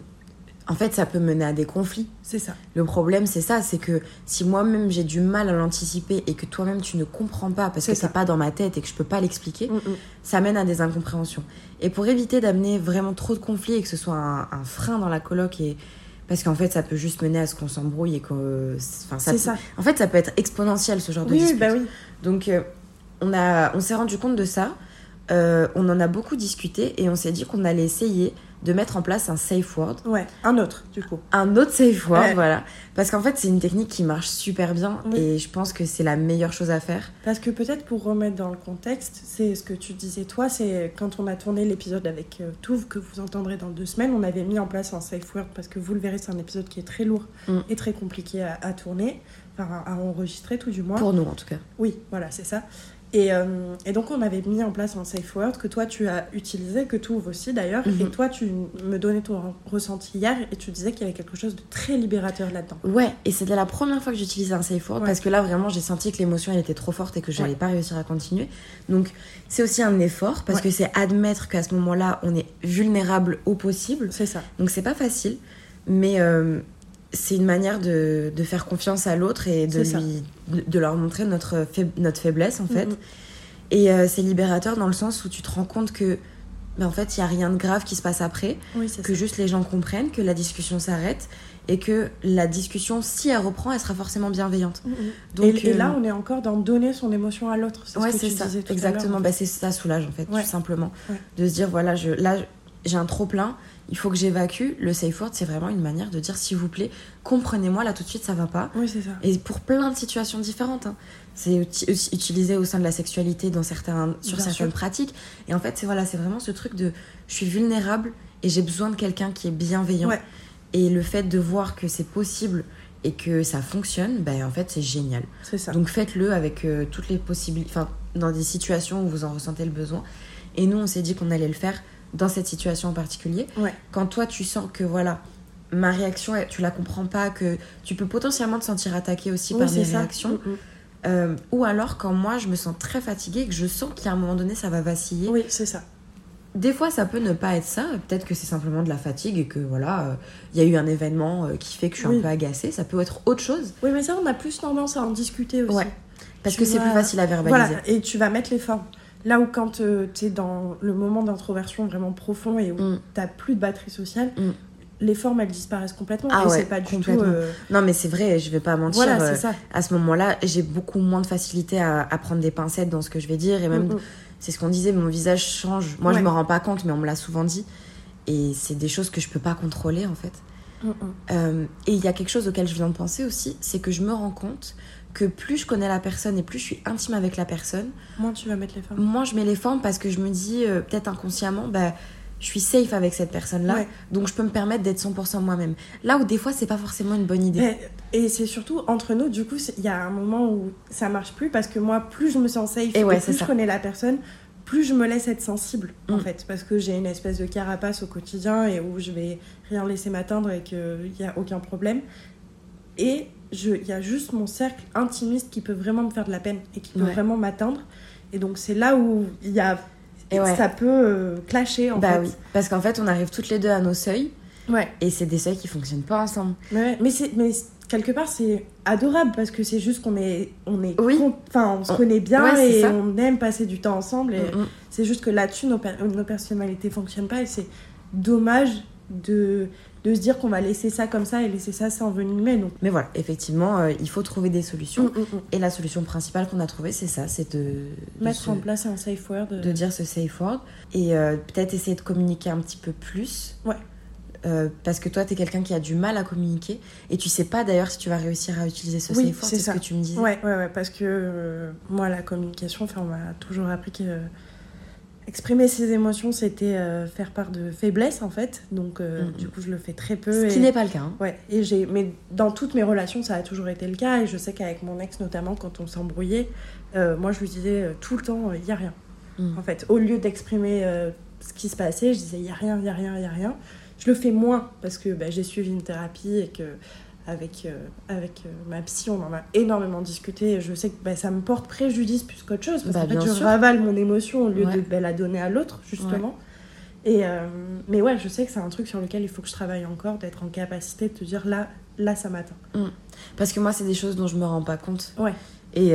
en fait, ça peut mener à des conflits. C'est ça. Le problème, c'est ça, c'est que si moi-même j'ai du mal à l'anticiper et que toi-même tu ne comprends pas parce que ça. c'est pas dans ma tête et que je peux pas l'expliquer, Mm, mm. ça mène à des incompréhensions. Et pour éviter d'amener vraiment trop de conflits et que ce soit un, un frein dans la coloc et parce qu'en fait ça peut juste mener à ce qu'on s'embrouille et que enfin ça, peut- ça. en fait ça peut être exponentiel ce genre de Oui, dispute. bah oui. Donc euh, on a on s'est rendu compte de ça, Euh, on en a beaucoup discuté et on s'est dit qu'on allait essayer de mettre en place un safe word Ouais, un autre, du coup. un autre safe word, Ouais. voilà. Parce qu'en fait, c'est une technique qui marche super bien Oui. et je pense que c'est la meilleure chose à faire. Parce que peut-être pour remettre dans le contexte, c'est ce que tu disais toi, c'est quand on a tourné l'épisode avec euh, Touv, que vous entendrez dans deux semaines, on avait mis en place un safe word parce que vous le verrez, c'est un épisode qui est très lourd Mm. et très compliqué à, à tourner, enfin à, à enregistrer tout du moins. Pour nous, en tout cas. Oui, voilà, c'est ça. Et, euh, et donc on avait mis en place un safe word que toi tu as utilisé, que Touv aussi d'ailleurs, Mhm. et toi tu me donnais ton ressenti hier et tu disais qu'il y avait quelque chose de très libérateur là-dedans. Ouais, et c'était la première fois que j'utilisais un safe word Ouais. parce que là, vraiment, j'ai senti que l'émotion, elle était trop forte et que j'allais Ouais. pas réussir à continuer. Donc, c'est aussi un effort parce Ouais. que c'est admettre qu'à ce moment-là, on est vulnérable au possible. C'est ça. Donc, c'est pas facile, mais euh, c'est une manière de, de faire confiance à l'autre et de, lui, de, de leur montrer notre, faib- notre faiblesse, en fait. Mhm. Et euh, c'est libérateur dans le sens où tu te rends compte que, ben, en fait, il y a rien de grave qui se passe après, Oui, que ça. juste les gens comprennent, que la discussion s'arrête et que la discussion, si elle reprend, elle sera forcément bienveillante. Mhm. Donc, et, et euh, là, on est encore dans donner son émotion à l'autre. C'est ouais, ce ça, tout exactement. en Bah, c'est ça soulage en fait, Ouais. tout simplement, Ouais. de se dire voilà, je là j'ai un trop plein, il faut que j'évacue. Le safe word, c'est vraiment une manière de dire s'il vous plaît, comprenez-moi là tout de suite, ça va pas. Oui, c'est ça. Et pour plein de situations différentes. hein. C'est uti- uti- utilisé au sein de la sexualité dans certains, sur Bien certaines sûr. pratiques. Et en fait, c'est voilà, c'est vraiment ce truc de je suis vulnérable et j'ai besoin de quelqu'un qui est bienveillant. Ouais. Et le fait de voir que c'est possible et que ça fonctionne, ben en fait, c'est génial. C'est ça. Donc faites-le avec euh, toutes les possibilités, enfin, dans des situations où vous en ressentez le besoin. Et nous, on s'est dit qu'on allait le faire dans cette situation en particulier. Ouais. Quand toi, tu sens que voilà, ma réaction, tu la comprends pas, que tu peux potentiellement te sentir attaqué aussi Oui, par mes ça. réactions. Mhm. Euh, ou alors quand moi, je me sens très fatiguée et que je sens qu'à un moment donné, ça va vaciller. Oui, c'est ça. Des fois, ça peut ne pas être ça. Peut-être que c'est simplement de la fatigue et que voilà, euh, il y a eu un événement euh, qui fait que je suis Oui. un peu agacée. Ça peut être autre chose. Oui, mais ça, on a plus tendance à en discuter aussi. Ouais. Parce Tu que c'est plus facile à verbaliser. Voilà, et tu vas mettre les formes. Là où quand tu es dans le moment d'introversion vraiment profond et où Mm. t'as plus de batterie sociale, Mm. les formes elles disparaissent complètement. Ah et ouais, c'est pas du tout. euh, Non, mais c'est vrai, je vais pas mentir. Voilà, euh, c'est ça. À ce moment-là, j'ai beaucoup moins de facilité à, à prendre des pincettes dans ce que je vais dire. Et même, Mm, mm. c'est ce qu'on disait, mon visage change. Moi, je Ouais. me rends pas compte, mais on me l'a souvent dit. Et c'est des choses que je peux pas contrôler, en fait. Mm, mm. Euh, et il y a quelque chose auquel je viens de penser aussi, c'est que je me rends compte que plus je connais la personne et plus je suis intime avec la personne, Moins tu vas mettre les formes. moi je mets les formes parce que je me dis, euh, peut-être inconsciemment, bah, je suis safe avec cette personne-là, Ouais. donc je peux me permettre d'être 100% moi-même. Là où des fois c'est pas forcément une bonne idée. Mais- et c'est surtout entre nous, du coup, il y a un moment où ça marche plus parce que moi, plus je me sens safe Et ouais, plus ça. je connais la personne, plus je me laisse être sensible en Mm. fait. Parce que j'ai une espèce de carapace au quotidien et où je vais rien laisser m'atteindre et qu'il n'y a aucun problème. Et il y a juste mon cercle intimiste qui peut vraiment me faire de la peine et qui peut Ouais. vraiment m'atteindre. Et donc c'est là où il y a. Et ouais. Ça peut euh, clasher en bah fait. oui, parce qu'en fait on arrive toutes les deux à nos seuils Ouais. et c'est des seuils qui fonctionnent pas ensemble. Ouais, mais c'est mais quelque part c'est adorable parce que c'est juste qu'on est on est Oui. enfin on se On- connaît bien Ouais, et ça. on aime passer du temps ensemble et Mm, mm. c'est juste que là-dessus nos, per- nos personnalités fonctionnent pas et c'est dommage de de se dire qu'on va laisser ça comme ça et laisser ça s'envenimer donc Mais voilà, effectivement, euh, il faut trouver des solutions. Mm, mm, mm. Et la solution principale qu'on a trouvée, c'est ça, c'est de, de mettre se- en place un safe word euh, de dire ce safe word et euh, peut-être essayer de communiquer un petit peu plus. Ouais. Euh, parce que toi, tu es quelqu'un qui a du mal à communiquer et tu sais pas d'ailleurs si tu vas réussir à utiliser ce Oui, safe word, c'est ce que tu me disais. Ouais, ouais, ouais, parce que moi, la communication, enfin, on m'a toujours appris que exprimer ses émotions, c'était euh, faire part de faiblesse, en fait. Donc, euh, Mhm. du coup, je le fais très peu. Ce qui n'est pas le cas. hein. Ouais, et j'ai, mais dans toutes mes relations, ça a toujours été le cas. Et je sais qu'avec mon ex, notamment, quand on s'embrouillait, euh, moi, je lui disais tout le temps, il y a rien. Mm. En fait, au lieu d'exprimer ce qui se passait, je disais, il y a rien, il y a rien, il y a rien. Je le fais moins parce que bah, j'ai suivi une thérapie et que avec, euh, avec euh, ma psy, on en a énormément discuté. Et je sais que bah, ça me porte préjudice plus qu'autre chose parce Bah, qu'en fait, je sûr. ravale mon émotion au lieu Ouais. de bah, la donner à l'autre, justement. Et, euh, mais ouais, je sais que c'est un truc sur lequel il faut que je travaille encore, d'être en capacité de te dire là, là, ça m'atteint. Parce que moi, c'est des choses dont je me rends pas compte. Ouais. Et,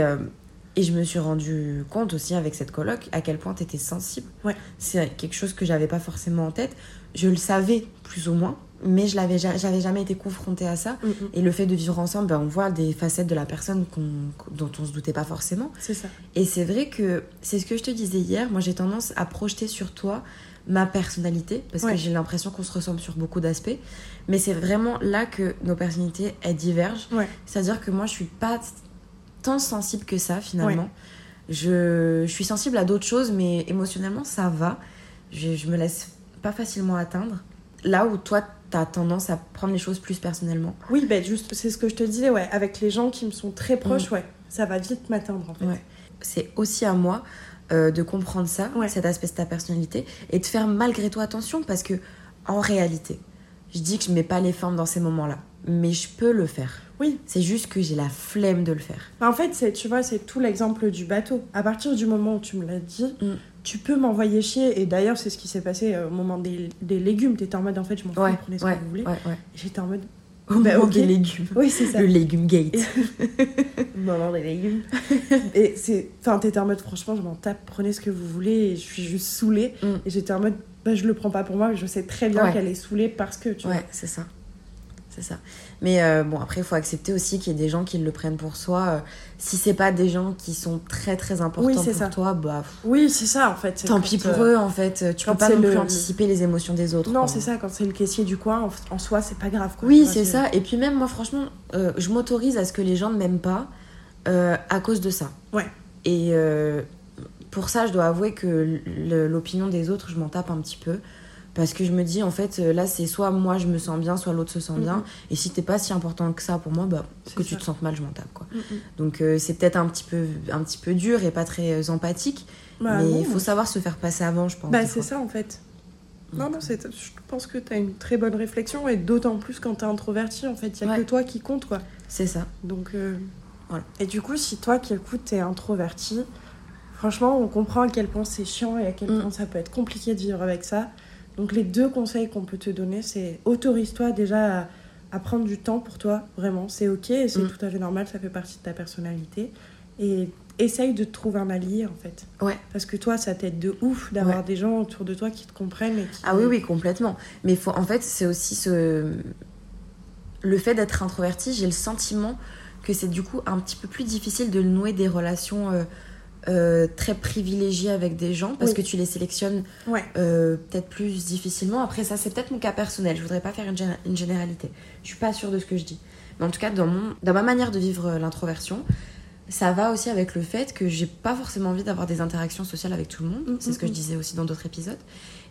et je me suis rendu compte aussi avec cette coloc à quel point tu étais sensible. Ouais. C'est quelque chose que j'avais pas forcément en tête. Je le savais plus ou moins, mais je l'avais ja- j'avais jamais été confrontée à ça. Mm, mm. Et le fait de vivre ensemble, ben, on voit des facettes de la personne qu'on- dont on se doutait pas forcément. C'est ça. Et c'est vrai que c'est ce que je te disais hier. Moi, j'ai tendance à projeter sur toi ma personnalité parce Ouais. que j'ai l'impression qu'on se ressemble sur beaucoup d'aspects. Mais c'est vraiment là que nos personnalités elles divergent. Ouais. C'est-à-dire que moi, je suis pas tant sensible que ça finalement. Je, je suis sensible à d'autres choses, mais émotionnellement, ça va. Je, je me laisse pas facilement atteindre. Là où toi, t'as tendance à prendre les choses plus personnellement. Oui, ben juste, c'est ce que je te disais, ouais. Avec les gens qui me sont très proches, ouais, ça va vite m'atteindre en fait. Ouais. C'est aussi à moi euh, de comprendre ça, Ouais. cet aspect de ta personnalité, et de faire malgré tout attention parce que, en réalité, je dis que je mets pas les formes dans ces moments-là, mais je peux le faire. Oui. C'est juste que j'ai la flemme de le faire. En fait, c'est, tu vois, c'est tout l'exemple du bateau. À partir du moment où tu me l'as dit, Mm. Tu peux m'envoyer chier. Et d'ailleurs, c'est ce qui s'est passé euh, au moment des, des légumes. T'étais en mode, en fait, je m'en fous, Ouais, prenez ce ouais, que vous voulez. ouais, J'étais en mode, Au Bah, moment des légumes. oui, c'est ça. Le légume gate. [laughs] [laughs] moment des légumes. [laughs] et c'est, enfin, t'étais en mode, franchement, je m'en tape, prenez ce que vous voulez. Et je suis juste saoulée. Mm. Et j'étais en mode, bah, je le prends pas pour moi, mais je sais très bien qu'elle est saoulée parce que, tu vois. Ouais, c'est ça. C'est ça. Mais euh, bon, après, il faut accepter aussi qu'il y ait des gens qui le prennent pour soi. Euh, si c'est pas des gens qui sont très très importants Oui, pour ça. toi, bah pff, Oui, c'est ça, en fait. tant pis pour euh, eux en fait. Tu quand peux pas non le- plus anticiper les émotions des autres. Non, c'est ça, quand c'est le caissier du coin, en, en soi, c'est pas grave. Quoi, Oui, c'est ça. Et puis même moi, franchement, euh, je m'autorise à ce que les gens ne m'aiment pas à cause de ça. Ouais. Et pour ça, je dois avouer que l'opinion des autres, je m'en tape un petit peu. Parce que je me dis, en fait, euh, là, c'est soit moi je me sens bien, soit l'autre se sent bien. Et si t'es pas si important que ça pour moi, bah, que tu te sentes mal, je m'en tape, quoi. Mm. Donc euh, c'est peut-être un petit peu un petit peu dur et pas très euh, empathique, Bah, mais il faut savoir se faire passer avant, je pense. Bah, c'est ça en fait. Non, non, je pense que tu as une très bonne réflexion et d'autant plus quand tu es introverti, en fait, il n'y a Ouais. que toi qui compte quoi. C'est ça. Donc, euh, Voilà. Et du coup, si toi qui écoutes, tu es introverti, franchement, on comprend à quel point c'est chiant et à quel Mm. point ça peut être compliqué de vivre avec ça. Donc, les deux conseils qu'on peut te donner, c'est autorise-toi déjà à, à prendre du temps pour toi, vraiment. C'est ok et c'est Mm. tout à fait normal, ça fait partie de ta personnalité. Et essaye de te trouver un allié en fait. Ouais. Parce que toi, ça t'aide de ouf d'avoir Ouais. des gens autour de toi qui te comprennent et qui. Ah oui, oui, complètement. Mais faut, en fait, c'est aussi ce. Le fait d'être introverti, j'ai le sentiment que c'est du coup un petit peu plus difficile de nouer des relations euh, euh, très privilégiées avec des gens parce Oui. que tu les sélectionnes Ouais. euh, peut-être plus difficilement. Après, ça, c'est peut-être mon cas personnel. Je voudrais pas faire une, gén- une généralité. Je suis pas sûre de ce que je dis. Mais en tout cas, dans, mon, dans ma manière de vivre euh, l'introversion, ça va aussi avec le fait que j'ai pas forcément envie d'avoir des interactions sociales avec tout le monde. Mm, C'est ce que mm, je disais aussi dans d'autres épisodes.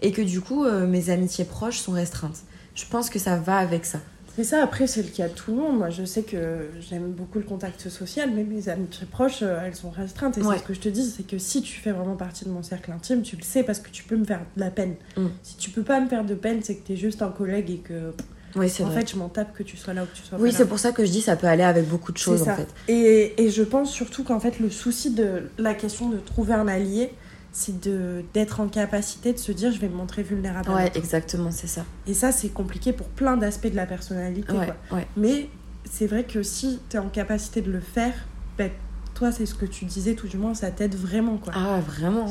Et que du coup, euh, mes amitiés proches sont restreintes. Je pense que ça va avec ça. C'est ça, après, c'est le cas de tout le monde. Moi, je sais que j'aime beaucoup le contact social, mais mes amitiés proches, euh, elles sont restreintes. Et Ouais. c'est ce que je te dis, c'est que si tu fais vraiment partie de mon cercle intime, tu le sais parce que tu peux me faire de la peine. Mm. Si tu peux pas me faire de peine, c'est que t'es juste un collègue et que. Oui, c'est En vrai. fait, je m'en tape que tu sois là ou que tu sois Oui, pas c'est là. pour ça que je dis ça peut aller avec beaucoup de choses C'est en fait. Et, et je pense surtout qu'en fait, le souci de la question de trouver un allié, c'est de d'être en capacité de se dire je vais me montrer vulnérable. Ouais, exactement, c'est ça. Et ça, c'est compliqué pour plein d'aspects de la personnalité. Ouais, quoi. ouais. Mais c'est vrai que si tu es en capacité de le faire, ben, toi, c'est ce que tu disais, tout du moins, ça t'aide vraiment. Quoi. Ah, vraiment.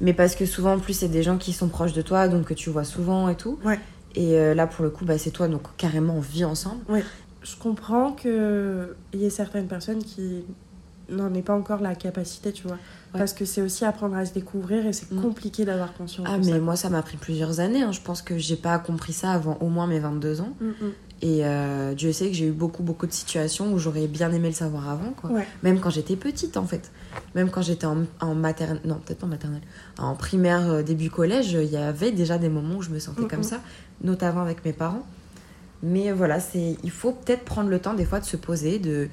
Mais parce que souvent, en plus, c'est des gens qui sont proches de toi, donc que tu vois souvent et tout. Ouais. Et euh, là, pour le coup, bah, c'est toi, donc carrément, on vit ensemble. Je comprends qu'il y ait certaines personnes qui n'en aient pas encore la capacité, tu vois. Parce que c'est aussi apprendre à se découvrir et c'est Mm. compliqué d'avoir conscience Ah, de mais ça. moi, ça m'a pris plusieurs années. hein. Je pense que j'ai pas compris ça avant au moins mes 22 ans. Mm, mm. Et euh, Dieu sait que j'ai eu beaucoup, beaucoup de situations où j'aurais bien aimé le savoir avant, quoi. Ouais. Même quand j'étais petite, en fait. Même quand j'étais en, en maternelle. Non, peut-être pas en maternelle. En primaire, euh, début collège, il y avait déjà des moments où je me sentais comme ça, notamment avec mes parents. Mais voilà, c'est il faut peut-être prendre le temps, des fois, de se poser, de.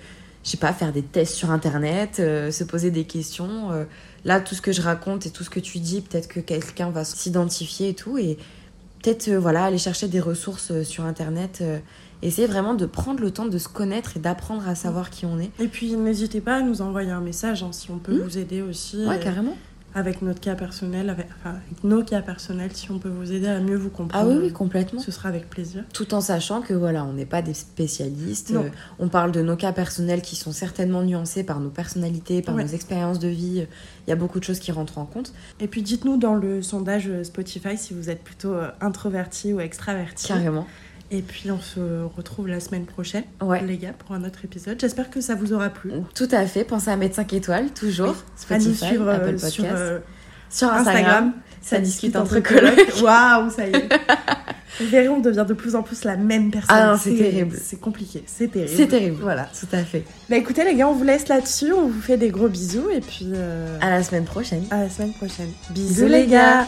Je sais pas, faire des tests sur internet, euh, se poser des questions. euh, là, tout ce que je raconte et tout ce que tu dis, peut-être que quelqu'un va s'identifier et tout. Et peut-être, euh, voilà, aller chercher des ressources sur internet. essayer vraiment de prendre le temps de se connaître et d'apprendre à savoir qui on est. Et puis n'hésitez pas à nous envoyer un message hein, si on peut Mhm. vous aider aussi. Ouais, carrément. Avec notre cas personnel, avec, enfin, avec nos cas personnels, si on peut vous aider à mieux vous Ah comprendre. oui, oui, complètement. Ce sera avec plaisir. Tout en sachant que voilà, on n'est pas des spécialistes. Non. Euh, on parle de nos cas personnels qui sont certainement nuancés par nos personnalités, par Ouais. nos expériences de vie. Il y a beaucoup de choses qui rentrent en compte. Et puis dites-nous dans le sondage Spotify si vous êtes plutôt euh, introverti ou extraverti. Carrément. Et puis on se retrouve la semaine prochaine, Ouais. les gars, pour un autre épisode. J'espère que ça vous aura plu. Tout à fait. Pensez à mettre 5 étoiles, toujours. à nous suivre euh, Apple Podcast. sur, euh, Sur Instagram, ça discute entre colocs. Waouh, ça y est. [laughs] Vous verrez, on devient de plus en plus la même personne. Ah non, c'est terrible. C'est compliqué, c'est terrible. C'est terrible. Voilà. Tout à fait. Bah écoutez les gars, on vous laisse là-dessus. On vous fait des gros bisous et puis euh, À la semaine prochaine. à la semaine prochaine. Bisous, les gars.